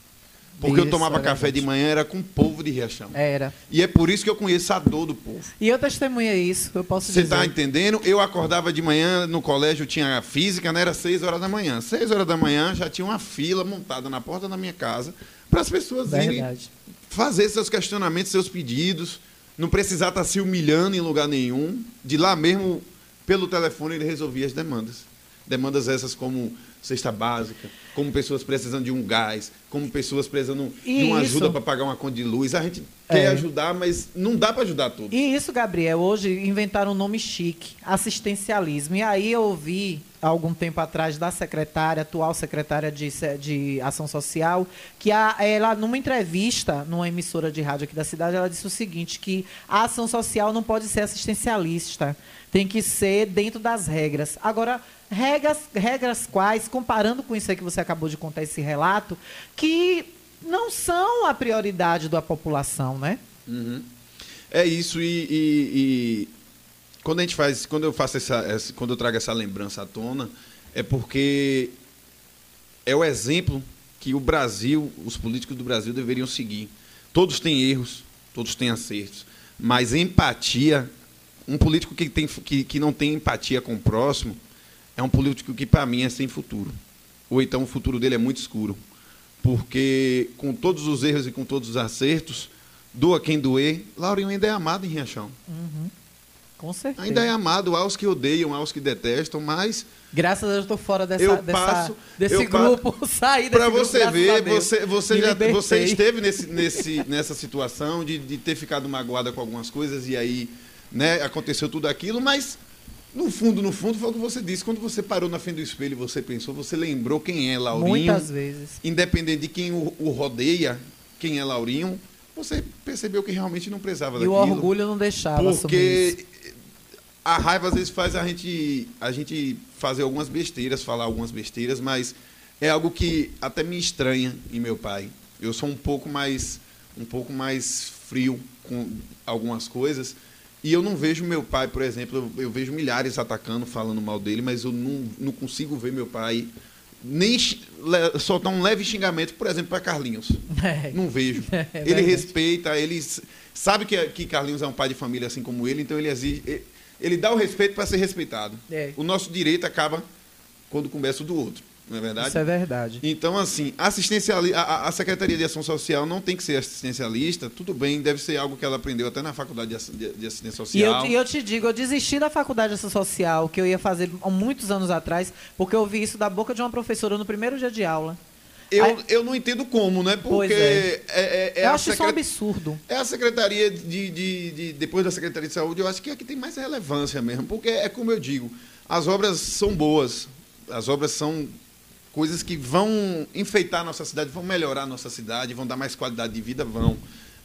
Porque eu Isso, tomava é café de manhã, era com o povo de Riachão. Era. E é por isso que eu conheço a dor do povo. E eu testemunhei isso, eu posso Você dizer. está entendendo? Eu acordava de manhã no colégio, tinha física, né? Era 6 horas da manhã. 6 horas da manhã já tinha uma fila montada na porta da minha casa para as pessoas irem Verdade. fazer seus questionamentos, seus pedidos. Não precisar estar se humilhando em lugar nenhum. De lá mesmo, pelo telefone, ele resolvia as demandas. Demandas essas como cesta básica, como pessoas precisando de um gás, como pessoas precisando de E uma isso- ajuda para pagar uma conta de luz. A gente É. quer ajudar, mas não dá para ajudar tudo. E isso, Gabriel, hoje inventaram um nome chique, assistencialismo. E aí eu ouvi, algum tempo atrás, da secretária, atual secretária de, de Ação Social, que a- ela, numa entrevista, numa emissora de rádio aqui da cidade, ela disse o seguinte, que a ação social não pode ser assistencialista, tem que ser dentro das regras. Agora, regras, regras quais, comparando com isso aí que você acabou de contar, esse relato, que não são a prioridade da população, né? Uhum. É isso e, e- e quando a gente faz, quando eu faço essa, essa- quando eu trago essa lembrança à tona, é porque é o exemplo que o Brasil, os políticos do Brasil deveriam seguir. Todos têm erros, todos têm acertos, mas empatia, um político que, tem, que, que não tem empatia com o próximo, é um político que para mim é sem futuro. Ou então o futuro dele é muito escuro. Porque com todos os erros e com todos os acertos, doa quem doer, Laurinho ainda é amado em Riachão. Uhum. Com certeza. Ainda é amado aos que odeiam, aos que detestam, mas Graças a Deus eu estou fora dessa, eu dessa- passo, desse eu grupo, saí desse Para você ver, você, você, Me já, libertei. você esteve nesse, nesse, nessa situação de, de ter ficado magoada com algumas coisas e aí né, aconteceu tudo aquilo, mas no fundo, no fundo, foi o que você disse. Quando você parou na frente do espelho e você pensou, você lembrou quem é Laurinho. Muitas vezes. Independente de quem o, o rodeia, quem é Laurinho, você percebeu que realmente não precisava E o daquilo. orgulho não deixava Porque a raiva às vezes faz a gente, a gente fazer algumas besteiras, falar algumas besteiras, mas é algo que até me estranha em meu pai. Eu sou um pouco mais, um pouco mais frio com algumas coisas. E eu não vejo meu pai, por exemplo, eu, eu vejo milhares atacando, falando mal dele, mas eu não, não consigo ver meu pai nem soltar um leve xingamento, por exemplo, para Carlinhos. É. Não vejo. É ele verdade. respeita, ele sabe que, que Carlinhos é um pai de família assim como ele, então ele exige, ele, ele dá o respeito para ser respeitado. É. O nosso direito acaba quando começa o do outro, não é verdade? Isso é verdade. Então, assim, assistenciali a, a- Secretaria de Ação Social não tem que ser assistencialista, tudo bem, deve ser algo que ela aprendeu até na Faculdade de, de- Assistência E eu, Social. e eu te digo, eu desisti da faculdade de ação social, que eu ia fazer há muitos anos atrás, porque eu ouvi isso da boca de uma professora no primeiro dia de aula. Eu, eu não entendo como, né? Porque é. é, é- é eu acho isso um absurdo. É a Secretaria de, de- de- Depois da Secretaria de Saúde, eu acho que é a que tem mais relevância mesmo. Porque é como eu digo, as obras são boas. As obras são coisas que vão enfeitar a nossa cidade, vão melhorar a nossa cidade, vão dar mais qualidade de vida, vão.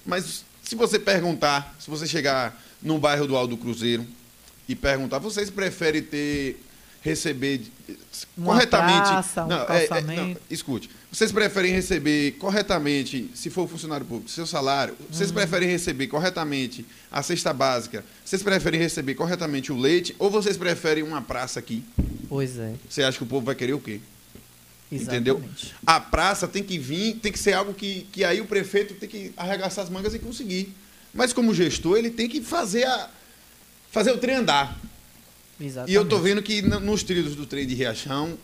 Mas se você perguntar, se você chegar num bairro do Aldo Cruzeiro e perguntar, vocês preferem ter receber Uma corretamente praça, um não, é- é- não, escute, vocês preferem receber corretamente, se for funcionário público, seu salário? Vocês Uhum. preferem receber corretamente a cesta básica? Vocês preferem receber corretamente o leite? Ou vocês preferem uma praça aqui? Pois é. Você acha que o povo vai querer o quê? Exatamente. Entendeu? A praça tem que vir, tem que ser algo que, que aí o prefeito tem que arregaçar as mangas e conseguir. Mas como gestor, ele tem que fazer, a, fazer o trem andar. Exatamente. E eu tô vendo que nos trilhos do trem de Riachão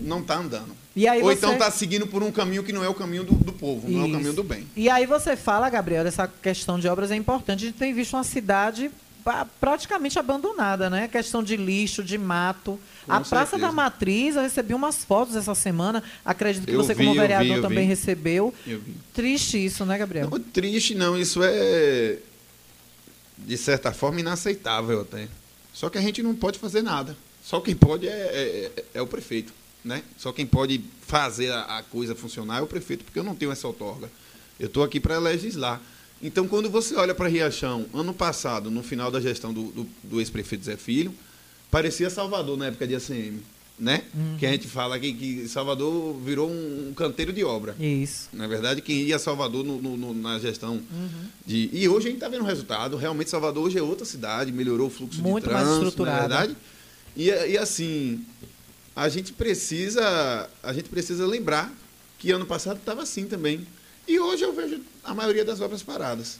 não tá andando. Ou você- então tá seguindo por um caminho que não é o caminho do, do povo, não é o Isso. caminho do bem. E aí você fala, Gabriel, dessa questão de obras é importante. A gente tem visto uma cidade pa- praticamente abandonada, né? Questão de lixo, de mato. Com a Praça certeza. da Matriz, eu recebi umas fotos essa semana. Acredito que Eu você, vi, como eu vi, vereador, eu também vi. recebeu. Triste isso, né, Gabriel? Não, triste não, isso é de certa forma inaceitável até. Só que a gente não pode fazer nada. Só quem pode é, é- é- é o prefeito, né? Só quem pode fazer a, a coisa funcionar é o prefeito, porque eu não tenho essa outorga. Eu estou aqui para legislar. Então, quando você olha para Riachão, ano passado, no final da gestão do, do- do ex-prefeito Zé Filho, parecia Salvador na época de ACM. né? Que a gente fala que, que Salvador virou um, um canteiro de obra. Isso. Na verdade, quem ia a Salvador no- no- no- na gestão Uhum. de. E hoje a gente está vendo o resultado. Realmente, Salvador hoje é outra cidade, melhorou o fluxo Muito de mais trânsito, estruturada. Na verdade. E, e assim, a gente precisa. A gente precisa lembrar que ano passado estava assim também. E hoje eu vejo a maioria das obras paradas.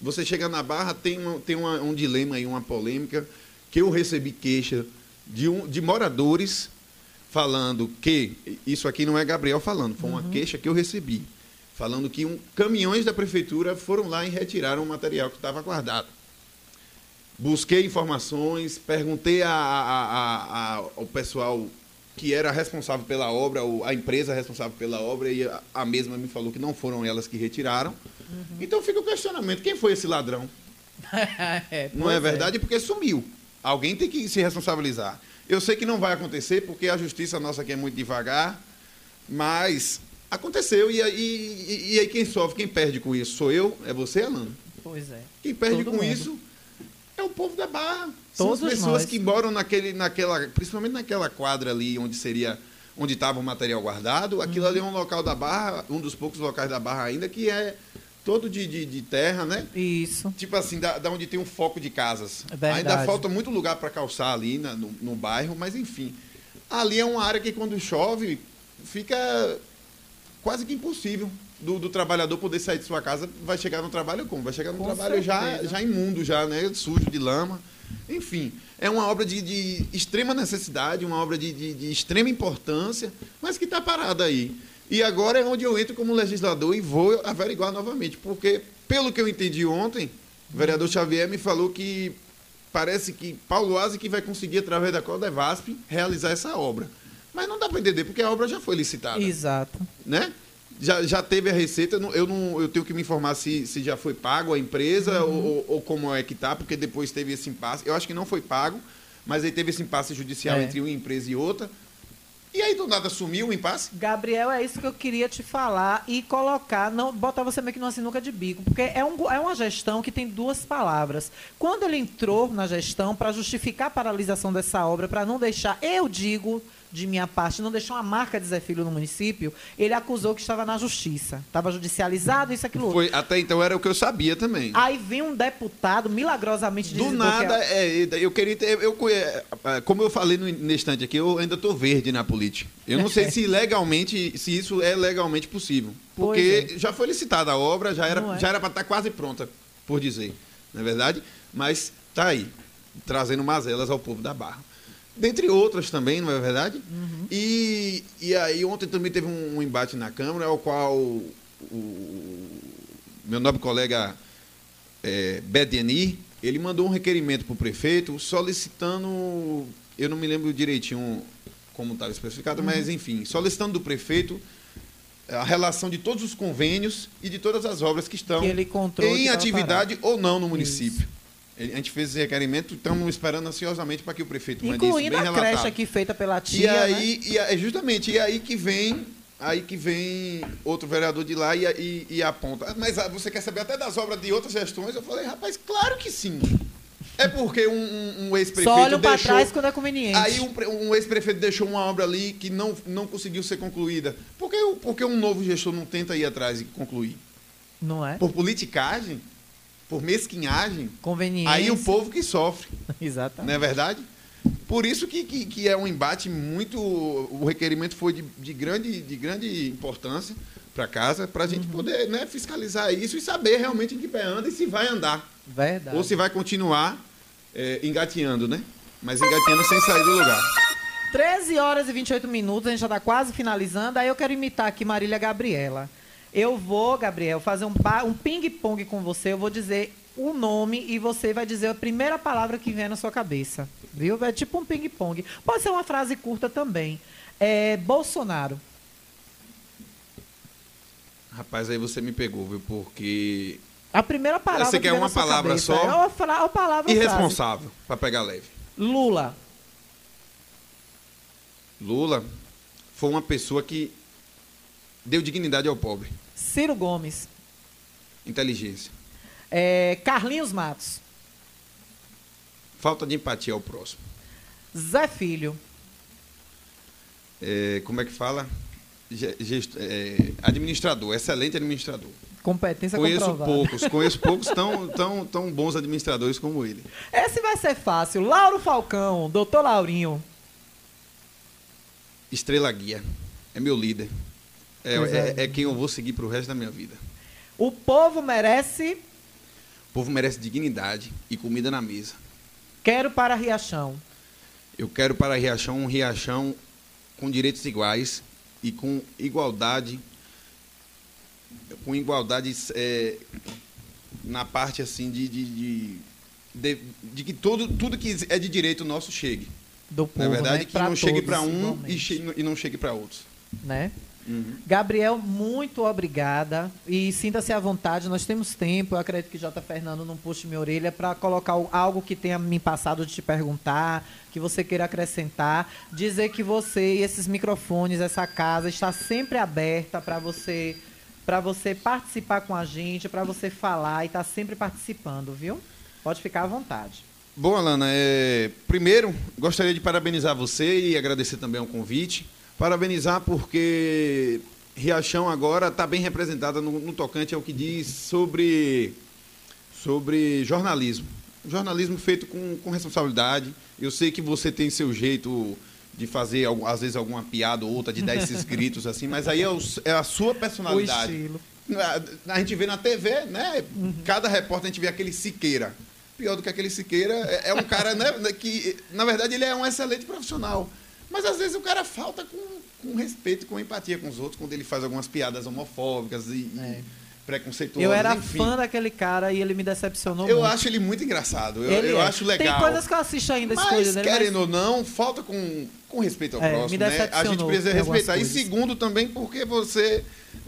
Você chega na Barra, tem, um, tem uma- um dilema aí, uma polêmica, que eu recebi queixa de, um, de moradores falando que, isso aqui não é Gabriel falando, foi uma queixa que eu recebi, falando que um, caminhões da prefeitura foram lá e retiraram o material que estava guardado. Busquei informações, perguntei a- a- a- ao pessoal que era responsável pela obra, ou a empresa responsável pela obra, e a, mesma me falou que não foram elas que retiraram. Então fica o questionamento: quem foi esse ladrão? É, Não pois é verdade? Porque sumiu. Alguém tem que se responsabilizar. Eu sei que não vai acontecer, porque a justiça nossa aqui é muito devagar, mas aconteceu. E aí, e- e aí quem sofre, quem perde com isso? Sou eu? É você, Alano? Pois é. Quem perde Todo com mundo. isso é o povo da Barra. São Todos as pessoas nós. que moram naquele, naquela, principalmente naquela quadra ali onde seria, onde estava o material guardado. Aquilo ali é um local da Barra, um dos poucos locais da Barra ainda que é todo de, de, de terra, né? Isso. Tipo assim, da, da onde tem um foco de casas. É verdade. Ainda falta muito lugar para calçar ali na- no, no bairro, mas enfim. Ali é uma área que quando chove fica quase que impossível do, do trabalhador poder sair de sua casa. Vai chegar no trabalho como? Vai chegar no Com trabalho já, já imundo, já, né? Sujo de lama. Enfim, é uma obra de, de extrema necessidade, uma obra de, de- de extrema importância, mas que está parada aí. E agora é onde eu entro como legislador e vou averiguar novamente, porque, pelo que eu entendi ontem, o vereador Xavier me falou que parece que Paulo Aze que vai conseguir, através da Codevasp, realizar essa obra. Mas não dá para entender, porque a obra já foi licitada Exato. né? Já, já teve a receita, eu não- eu, tenho que me informar se, se já foi pago a empresa Uhum. ou, ou como é que tá, porque depois teve esse impasse. Eu acho que não foi pago, mas aí teve esse impasse judicial É. entre uma empresa e outra. E aí do nada sumiu o impasse? Gabriel, é isso que eu queria te falar e colocar, não botar você meio que numa sinuca de bico, porque é, um, é uma gestão que tem duas palavras. Quando ele entrou na gestão para justificar a paralisação dessa obra, para não deixar, eu digo de minha parte, não deixar uma marca de Zé Filho no município, ele acusou que estava na justiça. Estava judicializado, isso, aquilo. outro. Foi, até então era o que eu sabia também. Aí vem um deputado milagrosamente Do nada, é, eu queria ter. Eu, conhe- é, como eu falei no instante aqui, eu ainda estou verde na política. Eu não sei se legalmente, se isso é legalmente possível. Porque Pois já foi licitada a obra, já era, é. já era para estar quase pronta, por dizer. Não é verdade? Mas tá aí, trazendo mazelas ao povo da Barra. Dentre outras também, não é verdade? E, e aí ontem também teve um, um embate na Câmara, ao qual o, o meu nobre colega é, Bedeni, ele mandou um requerimento para o prefeito solicitando, eu não me lembro direitinho como estava especificado, mas enfim, solicitando do prefeito a relação de todos os convênios e de todas as obras que estão Que em atividade ou não no município. Ele- A gente fez esse requerimento, estamos esperando ansiosamente para que o prefeito mande isso Incluindo bem a relatado. creche aqui feita pela E tia. aí, né? e aí- justamente, e aí que vem, aí que vem outro vereador de lá e, e, e aponta. "Ah, Mas ah, você quer saber até das obras de outras gestões? Eu falei, rapaz, claro que sim. É porque um, um- um ex-prefeito Só olham para trás quando é conveniente. Aí um, um ex-prefeito deixou uma obra ali que não, não conseguiu ser concluída. Por que, por que um novo gestor não tenta ir atrás e concluir? Não é? Por politicagem? Por mesquinhagem? Conveniência. Aí o povo que sofre. Exatamente. Não é verdade? Por isso que, que, que é um embate muito. O requerimento foi de, de grande, de grande importância para casa, para a gente Uhum. poder né, fiscalizar isso e saber realmente em que pé anda e se vai andar. Verdade. Ou se vai continuar é, engateando, né? Mas engateando sem sair do lugar. 13 horas e 28 minutos, a gente já está quase finalizando. Aí eu quero imitar aqui Marília Gabriela. Eu vou, Gabriel, fazer um, um ping-pong com você. Eu vou dizer o nome e você vai dizer a primeira palavra que vem na sua cabeça. Viu? É tipo um ping-pong. Pode ser uma frase curta também. É Bolsonaro. Rapaz, aí você me pegou, viu? Porque. A primeira palavra Você que quer vem uma palavra cabeça. só? É uma, fra- uma palavra. Irresponsável, para pegar leve. Lula. Lula foi uma pessoa que deu dignidade ao pobre. Ciro Gomes. Inteligência. É, Carlinhos Matos. Falta de empatia ao próximo. Zé Filho. é, como é que fala? Ge- gesto- é, administrador, excelente administrador. Competência Conheço comprovada. poucos, conheço poucos tão, tão, tão bons administradores como ele. Esse vai ser fácil. Lauro Falcão, doutor Laurinho. Estrela Guia. É meu líder. É, é, é. é quem eu vou seguir pro resto da minha vida. O povo merece. O povo merece dignidade e comida na mesa. Quero para Riachão. Eu quero para Riachão um Riachão com direitos iguais e com igualdade, com igualdade é, na parte assim de, de, de, de- de que todo, tudo que é de direito nosso chegue. Do Na povo, verdade, né? que Pra não chegue todos, para um e, che- e não chegue para outros. né? Uhum. Gabriel, muito obrigada. E sinta-se à vontade, nós temos tempo. Eu acredito que J. Fernando não puxe minha orelha para colocar algo que tenha me passado de te perguntar, que você queira acrescentar. Dizer que você e esses microfones, essa casa, está sempre aberta para você para você participar com a gente, para você falar e estar sempre participando, viu? Pode ficar à vontade. Bom, Alana, é, primeiro gostaria de parabenizar você e agradecer também o convite. Parabenizar porque Riachão agora está bem representada no, no tocante ao que diz sobre, sobre jornalismo. Jornalismo feito com, com responsabilidade. Eu sei que você tem seu jeito de fazer, às vezes, alguma piada ou outra, de dar esses gritos assim, mas aí é, o- é a sua personalidade. O estilo. A, a gente vê na TV, né? Cada repórter a gente vê aquele Siqueira. Pior do que aquele Siqueira é, é um cara, né, né, que, na verdade, ele é um excelente profissional. Mas às vezes o cara falta com, com respeito, com empatia com os outros, quando ele faz algumas piadas homofóbicas e, e preconceituosas. Eu era enfim. fã daquele cara e ele me decepcionou Eu muito. acho ele muito engraçado. Eu, Ele eu é. acho legal. Tem coisas que eu assisto ainda, Mas, dele, querendo mas- ou não, falta com, com respeito ao É, próximo, né? A gente precisa respeitar. E segundo também, porque você,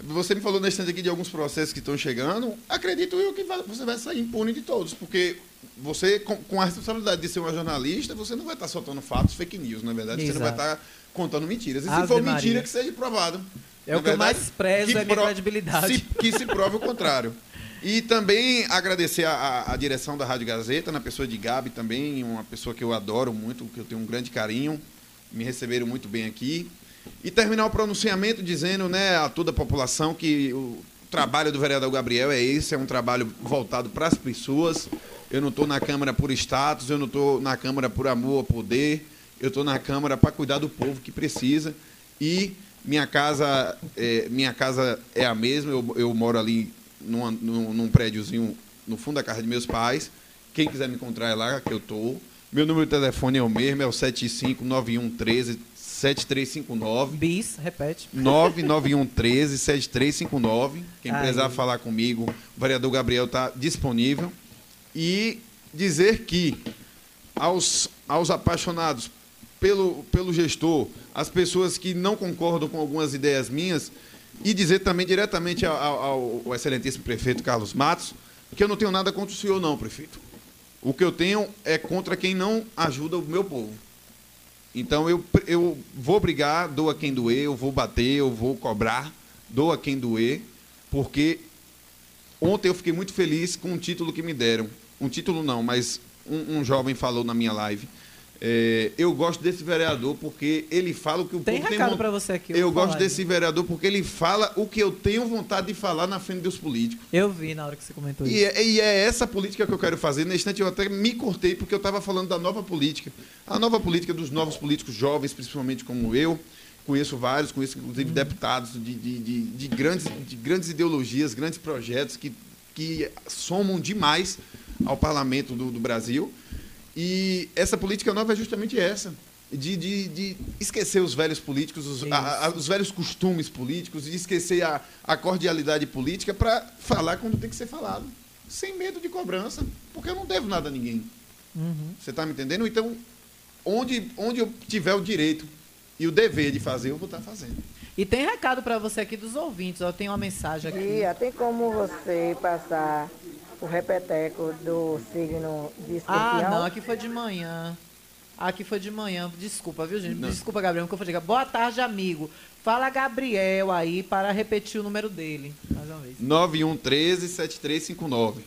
você me falou nesse instante aqui de alguns processos que estão chegando, acredito eu que você vai sair impune de todos, porque você, com, a responsabilidade de ser uma jornalista, você não vai estar soltando fatos, fake news, na verdade. Você não vai Exato. estar contando mentiras. E se Ave for Maria. mentira, que seja provado. É Na o que eu verdade, mais prezo, que é a minha credibilidade. se- que se prove o contrário. E também agradecer a, a- a direção da Rádio Gazeta, na pessoa de Gabi também, uma pessoa que eu adoro muito, que eu tenho um grande carinho. Me receberam muito bem aqui. E terminar o pronunciamento dizendo né, a toda a população que o trabalho do vereador Gabriel é esse, é um trabalho voltado para as pessoas. Eu não estou na Câmara por status, eu não estou na Câmara por amor ao poder, eu estou na Câmara para cuidar do povo que precisa. E minha casa é, minha casa é a mesma, eu, eu moro ali numa- num, num prédiozinho no fundo da casa de meus pais. Quem quiser me encontrar é lá que eu estou. Meu número de telefone é o mesmo, é o 759113 7359. Bis, repete. 99113 7359. Quem Aí. precisar falar comigo, o vereador Gabriel está disponível. E dizer que aos, aos apaixonados pelo, pelo gestor, as pessoas que não concordam com algumas ideias minhas, e dizer também diretamente ao, ao, ao excelentíssimo prefeito Carlos Matos, que eu não tenho nada contra o senhor, não, prefeito. O que eu tenho é contra quem não ajuda o meu povo. Então eu, eu vou brigar, dou a quem doer, eu vou bater, eu vou cobrar, dou a quem doer, porque ontem eu fiquei muito feliz com o título que me deram. Um título não, mas um, um jovem falou na minha live. É, eu gosto desse vereador porque ele fala o que o Tem povo tem recado von- pra você aqui, eu Eu, gosto desse vereador porque ele fala o que eu tenho vontade de falar na frente dos políticos. Eu vi na hora que você comentou E isso. é, e é essa política que eu quero fazer. Nesse instante eu até me cortei porque eu estava falando da nova política. A nova política dos novos políticos jovens, principalmente como eu. Conheço vários, conheço inclusive deputados de, de, de, de grandes, de grandes ideologias, grandes projetos que, que somam demais ao parlamento do, do Brasil. E essa política nova é justamente essa. De, de, de esquecer os velhos políticos, os, a- a- os velhos costumes políticos, de esquecer a, a cordialidade política para falar quando tem que ser falado. Sem medo de cobrança, porque eu não devo nada a ninguém. Uhum. Você está me entendendo? Então, onde, onde eu tiver o direito e o dever de fazer, eu vou estar fazendo. E tem recado pra você aqui dos ouvintes. Eu tenho uma mensagem aqui. Tia, tem como você passar o repeteco do signo de Ah, escorpião? não, aqui foi de manhã. Aqui foi de manhã. Desculpa, viu, gente? Não. Desculpa, Gabriel, que eu dizer. Boa tarde, amigo. Fala Gabriel aí para repetir o número dele. Mais uma vez. 9113-7359.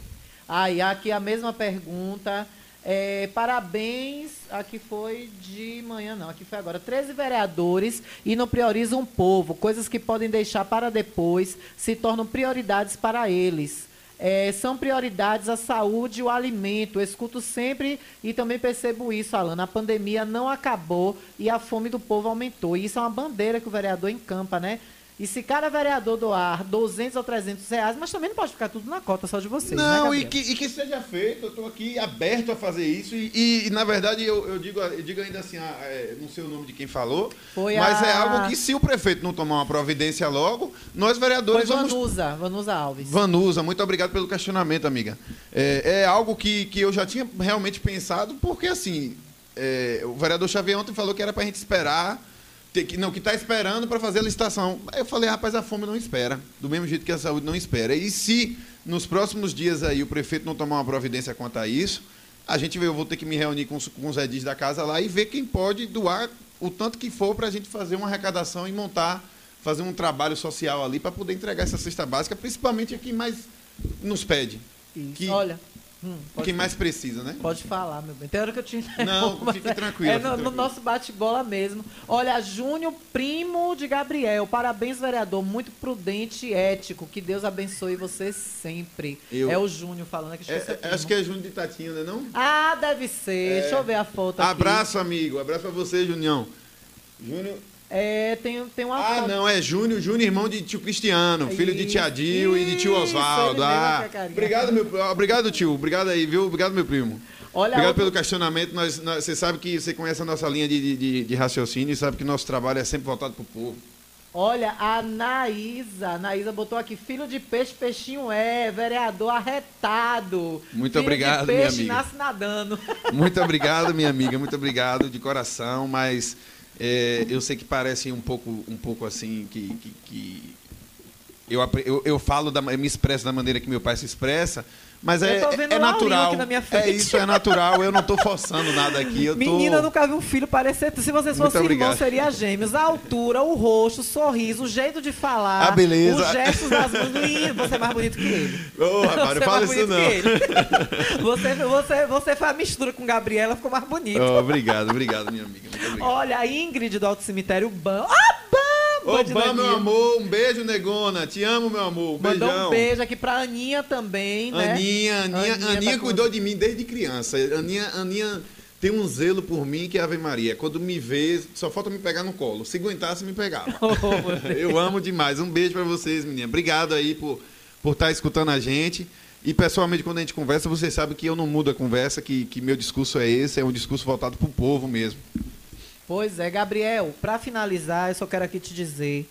Aí, aqui a mesma pergunta. É, parabéns, aqui foi de manhã, não, aqui foi agora. 13 vereadores e não priorizam o povo. Coisas que podem deixar para depois se tornam prioridades para eles. É, são prioridades a saúde e o alimento. Eu escuto sempre e também percebo isso, Alana. A pandemia não acabou e a fome do povo aumentou. E isso é uma bandeira que o vereador encampa, né? E se cada vereador doar 200 ou 300 reais, mas também não pode ficar tudo na cota só de vocês. Não, né, e, que, e que seja feito, eu estou aqui aberto a fazer isso. E, e, e, na verdade, eu, eu, digo, eu digo ainda assim, ah, é, não sei o nome de quem falou, Foi mas a... é algo que se o prefeito não tomar uma providência logo, nós vereadores Foi vamos... Vanusa, Vanusa Alves. Vanusa, muito obrigado pelo questionamento, amiga. É, é algo que, que eu já tinha realmente pensado, porque assim, é, o vereador Xavier ontem falou que era para a gente esperar que não que está esperando para fazer a licitação. Aí eu falei, rapaz, a fome não espera, do mesmo jeito que a saúde não espera. E se nos próximos dias aí o prefeito não tomar uma providência quanto a isso, a gente eu vou ter que me reunir com os, com os edis da casa lá e ver quem pode doar o tanto que for para a gente fazer uma arrecadação e montar, fazer um trabalho social ali para poder entregar essa cesta básica, principalmente a quem mais nos pede. Que, Olha, Hum, Quem mais precisa, né? Pode falar, meu bem. Tem hora que eu te Não, fique tranquilo. É no, no nosso bate-bola mesmo. Olha, Júnior, primo de Gabriel. Parabéns, vereador. Muito prudente e ético. Que Deus abençoe você sempre. Eu- É o Júnior falando aqui. É, é, acho que é Júnior de Tatinho, né não? Ah, deve ser. É. Deixa eu ver a foto aqui. Abraço, amigo. Abraço pra você, Junião. Júnior. É, tem, tem uma Ah, foto. não, é Júnior, Júnior, irmão de tio Cristiano, filho de tia Isso, Dil e de tio isso, Oswaldo. Ah, é carinha. obrigado, meu, obrigado, tio. Obrigado aí, viu? Obrigado, meu primo. Olha obrigado outra- pelo questionamento. Nós, nós- você sabe que você conhece a nossa linha de, de- de, raciocínio e sabe que nosso trabalho é sempre voltado pro povo. Olha, a Naísa, a Naísa botou aqui, filho de peixe, peixinho é, vereador arretado. Muito Filho obrigado, de minha peixe amiga. nasce nadando. Muito obrigado, minha amiga, muito obrigado de coração, mas é, eu sei que parece um pouco, um pouco assim que, que- que eu, eu, eu falo, da, eu me expresso da maneira que meu pai se expressa, mas é, tô é natural. aqui na minha É isso, é natural. Eu não estou forçando nada aqui. Eu tô... Menina, eu nunca vi um filho parecer. Se vocês fossem irmãos, seria gêmeos. A altura, o rosto, o sorriso, o jeito de falar. A beleza. Os gestos das mãos. Lindo, Você é mais bonito que ele. Ô, rapaz, Você não é fala mais isso não. Você, você, você foi a mistura com Gabriela, ficou mais bonito. Oh, obrigado, obrigado, minha amiga. Obrigado. Olha, a Ingrid do Alto Cemitério Bam. Ah, Bam, meu amor, um beijo, negona. Te amo, meu amor. Um Mandou beijão. um beijo aqui pra Aninha também, né? Aninha, Aninha, Aninha, tá com- cuidou de mim desde criança. Aninha, Aninha tem um zelo por mim que é Ave Maria. Quando me vê, só falta me pegar no colo. Se aguentasse, me pegava. Eu amo demais. Um beijo pra vocês, menina. Obrigado aí por por estar escutando a gente. E pessoalmente, quando a gente conversa, vocês sabem que eu não mudo a conversa, que, que meu discurso é esse, é um discurso voltado pro povo mesmo. Pois é, Gabriel, para finalizar, eu só quero aqui te dizer.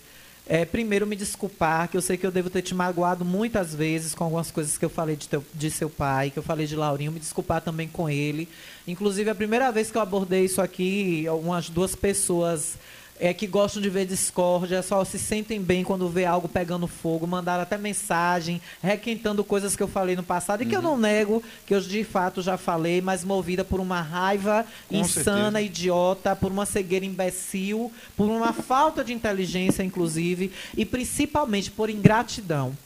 é, primeiro, me desculpar, que eu sei que eu devo ter te magoado muitas vezes com algumas coisas que eu falei de, teu- de seu pai, que eu falei de Laurinho, me desculpar também com ele. Inclusive, a primeira vez que eu abordei isso aqui, umas duas pessoas é, que gostam de ver discórdia, só se sentem bem quando vê algo pegando fogo, mandaram até mensagem, requentando coisas que eu falei no passado, e que eu não nego, que eu de fato já falei, mas movida por uma raiva Com insana, certeza. idiota, por uma cegueira imbecil, por uma falta de inteligência, inclusive, e principalmente por ingratidão.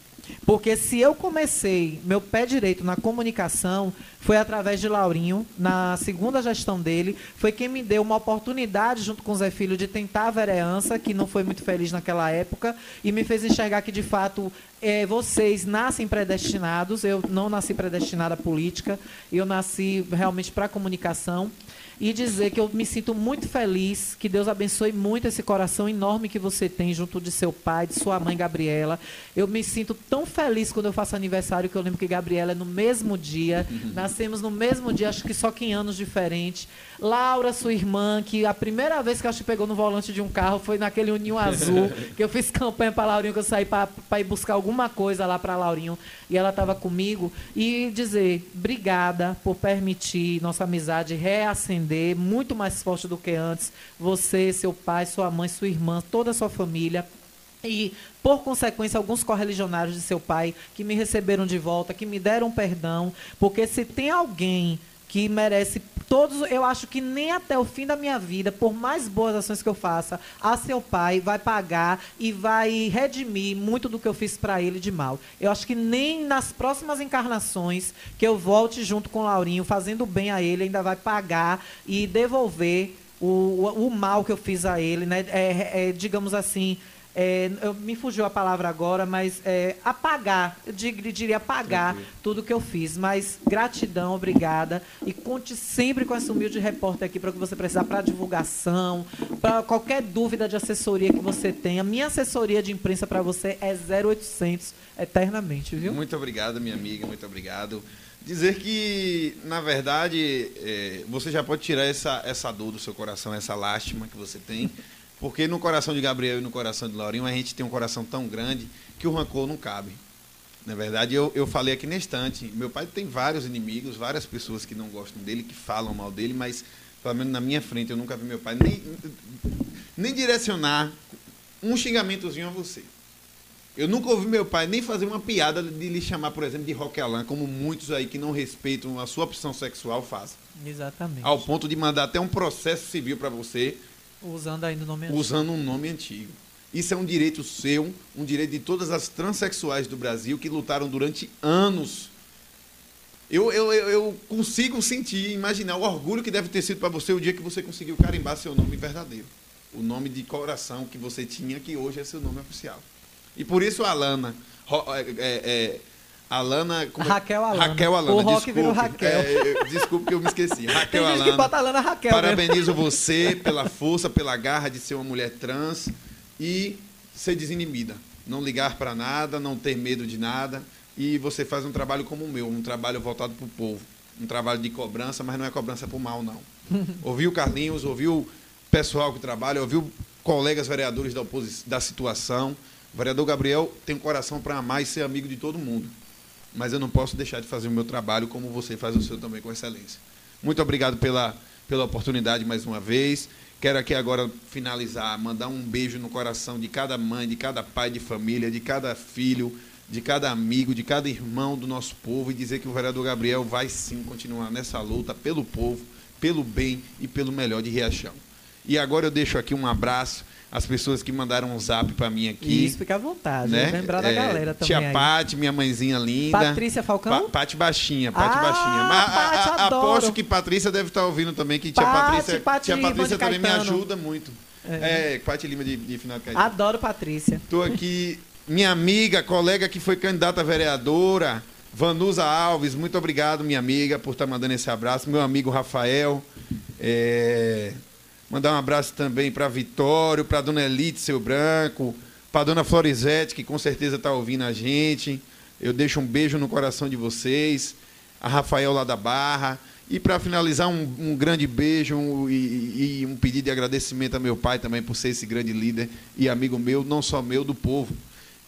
Porque se eu comecei meu pé direito na comunicação, foi através de Laurinho, na segunda gestão dele, foi quem me deu uma oportunidade, junto com o Zé Filho, de tentar a vereança, que não foi muito feliz naquela época, e me fez enxergar que, de fato, eh, vocês nascem predestinados. Eu não nasci predestinada à política, eu nasci realmente para a comunicação e dizer que eu me sinto muito feliz, que Deus abençoe muito esse coração enorme que você tem junto de seu pai, de sua mãe Gabriela. Eu me sinto tão feliz quando eu faço aniversário, que eu lembro que Gabriela é no mesmo dia, nascemos no mesmo dia, acho que só que em anos diferentes. Laura, sua irmã, que a primeira vez que acho que pegou no volante de um carro foi naquele Uninho Azul, que eu fiz campanha para Laurinho, que eu saí para ir buscar alguma coisa lá para Laurinho, e ela estava comigo, e dizer obrigada por permitir nossa amizade reacender muito mais forte do que antes. Você, seu pai, sua mãe, sua irmã, toda a sua família. E, por consequência, alguns correligionários de seu pai que me receberam de volta, que me deram perdão, porque se tem alguém que merece todos. Eu acho que nem até o fim da minha vida, por mais boas ações que eu faça, a seu pai vai pagar e vai redimir muito do que eu fiz para ele de mal. Eu acho que nem nas próximas encarnações que eu volte junto com o Laurinho, fazendo bem a ele, ainda vai pagar e devolver o, o, mal que eu fiz a ele, né? É, é, digamos assim. É, eu, me fugiu a palavra agora, mas é, apagar, eu diria apagar tudo que eu fiz. Mas gratidão, obrigada. E conte sempre com esse humilde repórter aqui para o que você precisar para divulgação, para qualquer dúvida de assessoria que você tenha. Minha assessoria de imprensa para você é 0800 eternamente, viu? Muito obrigado, minha amiga, muito obrigado. Dizer que, na verdade, é, você já pode tirar essa, essa dor do seu coração, essa lástima que você tem, porque no coração de Gabriel e no coração de Laurinho a gente tem um coração tão grande que o rancor não cabe. Na verdade, eu, eu falei aqui na estante, meu pai tem vários inimigos, várias pessoas que não gostam dele, que falam mal dele, mas, pelo menos na minha frente, eu nunca vi meu pai nem, nem direcionar um xingamentozinho a você. Eu nunca ouvi meu pai nem fazer uma piada de lhe chamar, por exemplo, de roquelã, como muitos aí que não respeitam a sua opção sexual fazem. Exatamente. Ao ponto de mandar até um processo civil para você, Usando ainda o nome antigo. usando um nome antigo. Isso é um direito seu, um direito de todas as transexuais do Brasil que lutaram durante anos. Eu, eu, eu, consigo sentir, imaginar o orgulho que deve ter sido para você o dia que você conseguiu carimbar seu nome verdadeiro. O nome de coração que você tinha, que hoje é seu nome oficial. E por isso a Alana. É, é, é, Alana. como é- Raquel Alana. Raquel Alana. O Rock desculpe. virou Raquel. É, desculpe que eu me esqueci. Raquel Tem gente Alana. que bota Alana Raquel. né? Parabenizo você pela força, pela garra de ser uma mulher trans e ser desinibida. Não ligar para nada, não ter medo de nada. E você faz um trabalho como o meu, um trabalho voltado para o povo. Um trabalho de cobrança, mas não é cobrança por mal, não. Ouviu Carlinhos, ouviu o pessoal que trabalha, ouviu colegas vereadores da, da situação. O vereador Gabriel tem um coração para amar e ser amigo de todo mundo. Mas eu não posso deixar de fazer o meu trabalho como você faz o seu também com excelência. Muito obrigado pela, pela oportunidade mais uma vez. Quero aqui agora finalizar, mandar um beijo no coração de cada mãe, de cada pai de família, de cada filho, de cada amigo, de cada irmão do nosso povo e dizer que o vereador Gabriel vai sim continuar nessa luta pelo povo, pelo bem e pelo melhor de Riachão. E agora eu deixo aqui um abraço às pessoas que mandaram um zap para mim aqui. Isso, fica à vontade. né? Lembrar da É, galera também. Tia. Pati, minha mãezinha linda. Patrícia Falcão? Pa Pati Baixinha, Pati Ah, Baixinha. Mas, a- Pati, a- adoro. aposto que Patrícia deve estar ouvindo também, que tia Pati, Patrícia, Pati tia Patrícia também me ajuda muito. É, Pati Lima de, de Final de Caetano. Adoro Patrícia. Estou aqui, minha amiga, colega que foi candidata a vereadora, Vanusa Alves, muito obrigado, minha amiga, por estar mandando esse abraço. Meu amigo Rafael, é, mandar um abraço também para Vitório, para Dona Elite, seu branco, para Dona Florizete, que com certeza está ouvindo a gente. Eu deixo um beijo no coração de vocês, a Rafael lá da Barra. E para finalizar, um, um grande beijo um- e, e um pedido de agradecimento a meu pai também por ser esse grande líder e amigo meu, não só meu, do povo.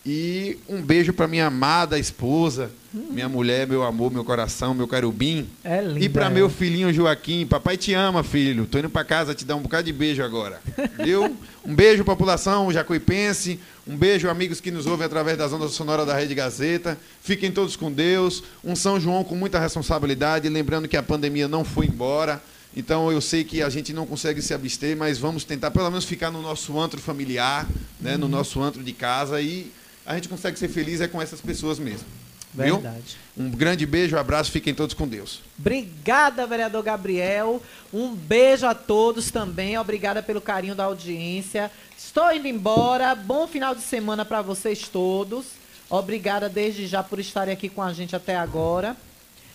E um beijo para minha amada esposa, minha mulher, meu amor, meu coração, meu carubim. É linda. E para ela. meu filhinho Joaquim, papai te ama, filho. Tô indo para casa te dar um bocado de beijo agora. Viu? Um beijo, população jacuipense. Um beijo, amigos que nos ouvem através das ondas sonoras da Rede Gazeta. Fiquem todos com Deus. Um São João com muita responsabilidade. Lembrando que a pandemia não foi embora. Então eu sei que a gente não consegue se abster, mas vamos tentar pelo menos ficar no nosso antro familiar, né? no nosso antro de casa e a gente consegue ser feliz é com essas pessoas mesmo. Viu? Verdade. Um grande beijo, abraço, fiquem todos com Deus. Obrigada, vereador Gabriel. Um beijo a todos também. Obrigada pelo carinho da audiência. Estou indo embora. Bom final de semana para vocês todos. Obrigada desde já por estarem aqui com a gente até agora.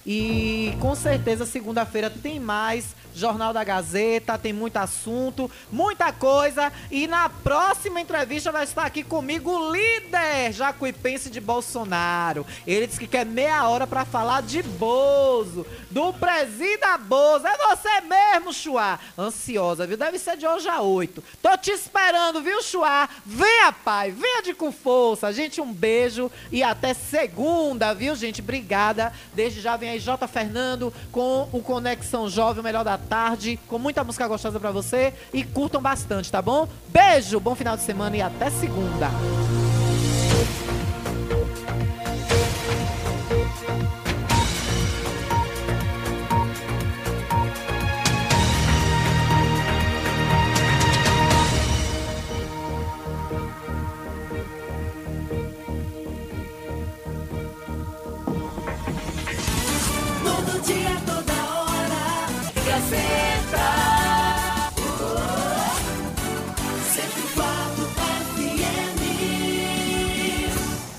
E com certeza segunda-feira tem mais Jornal da Gazeta, tem muito assunto, muita coisa. E na próxima entrevista vai estar aqui comigo o líder jacuipense de Bolsonaro. Ele disse que quer meia hora para falar de Bozo, do presida Bozo. É você mesmo, Chuá. Ansiosa, viu? Deve ser de hoje a oito. Tô te esperando, viu, Chuá? Venha, pai, venha de com força. Gente, um beijo e até segunda, viu, gente? Obrigada. Desde já vem aí J. Fernando com o Conexão Jovem, o melhor da tarde, com muita música gostosa pra você e curtam bastante, tá bom? Beijo, bom final de semana e até segunda.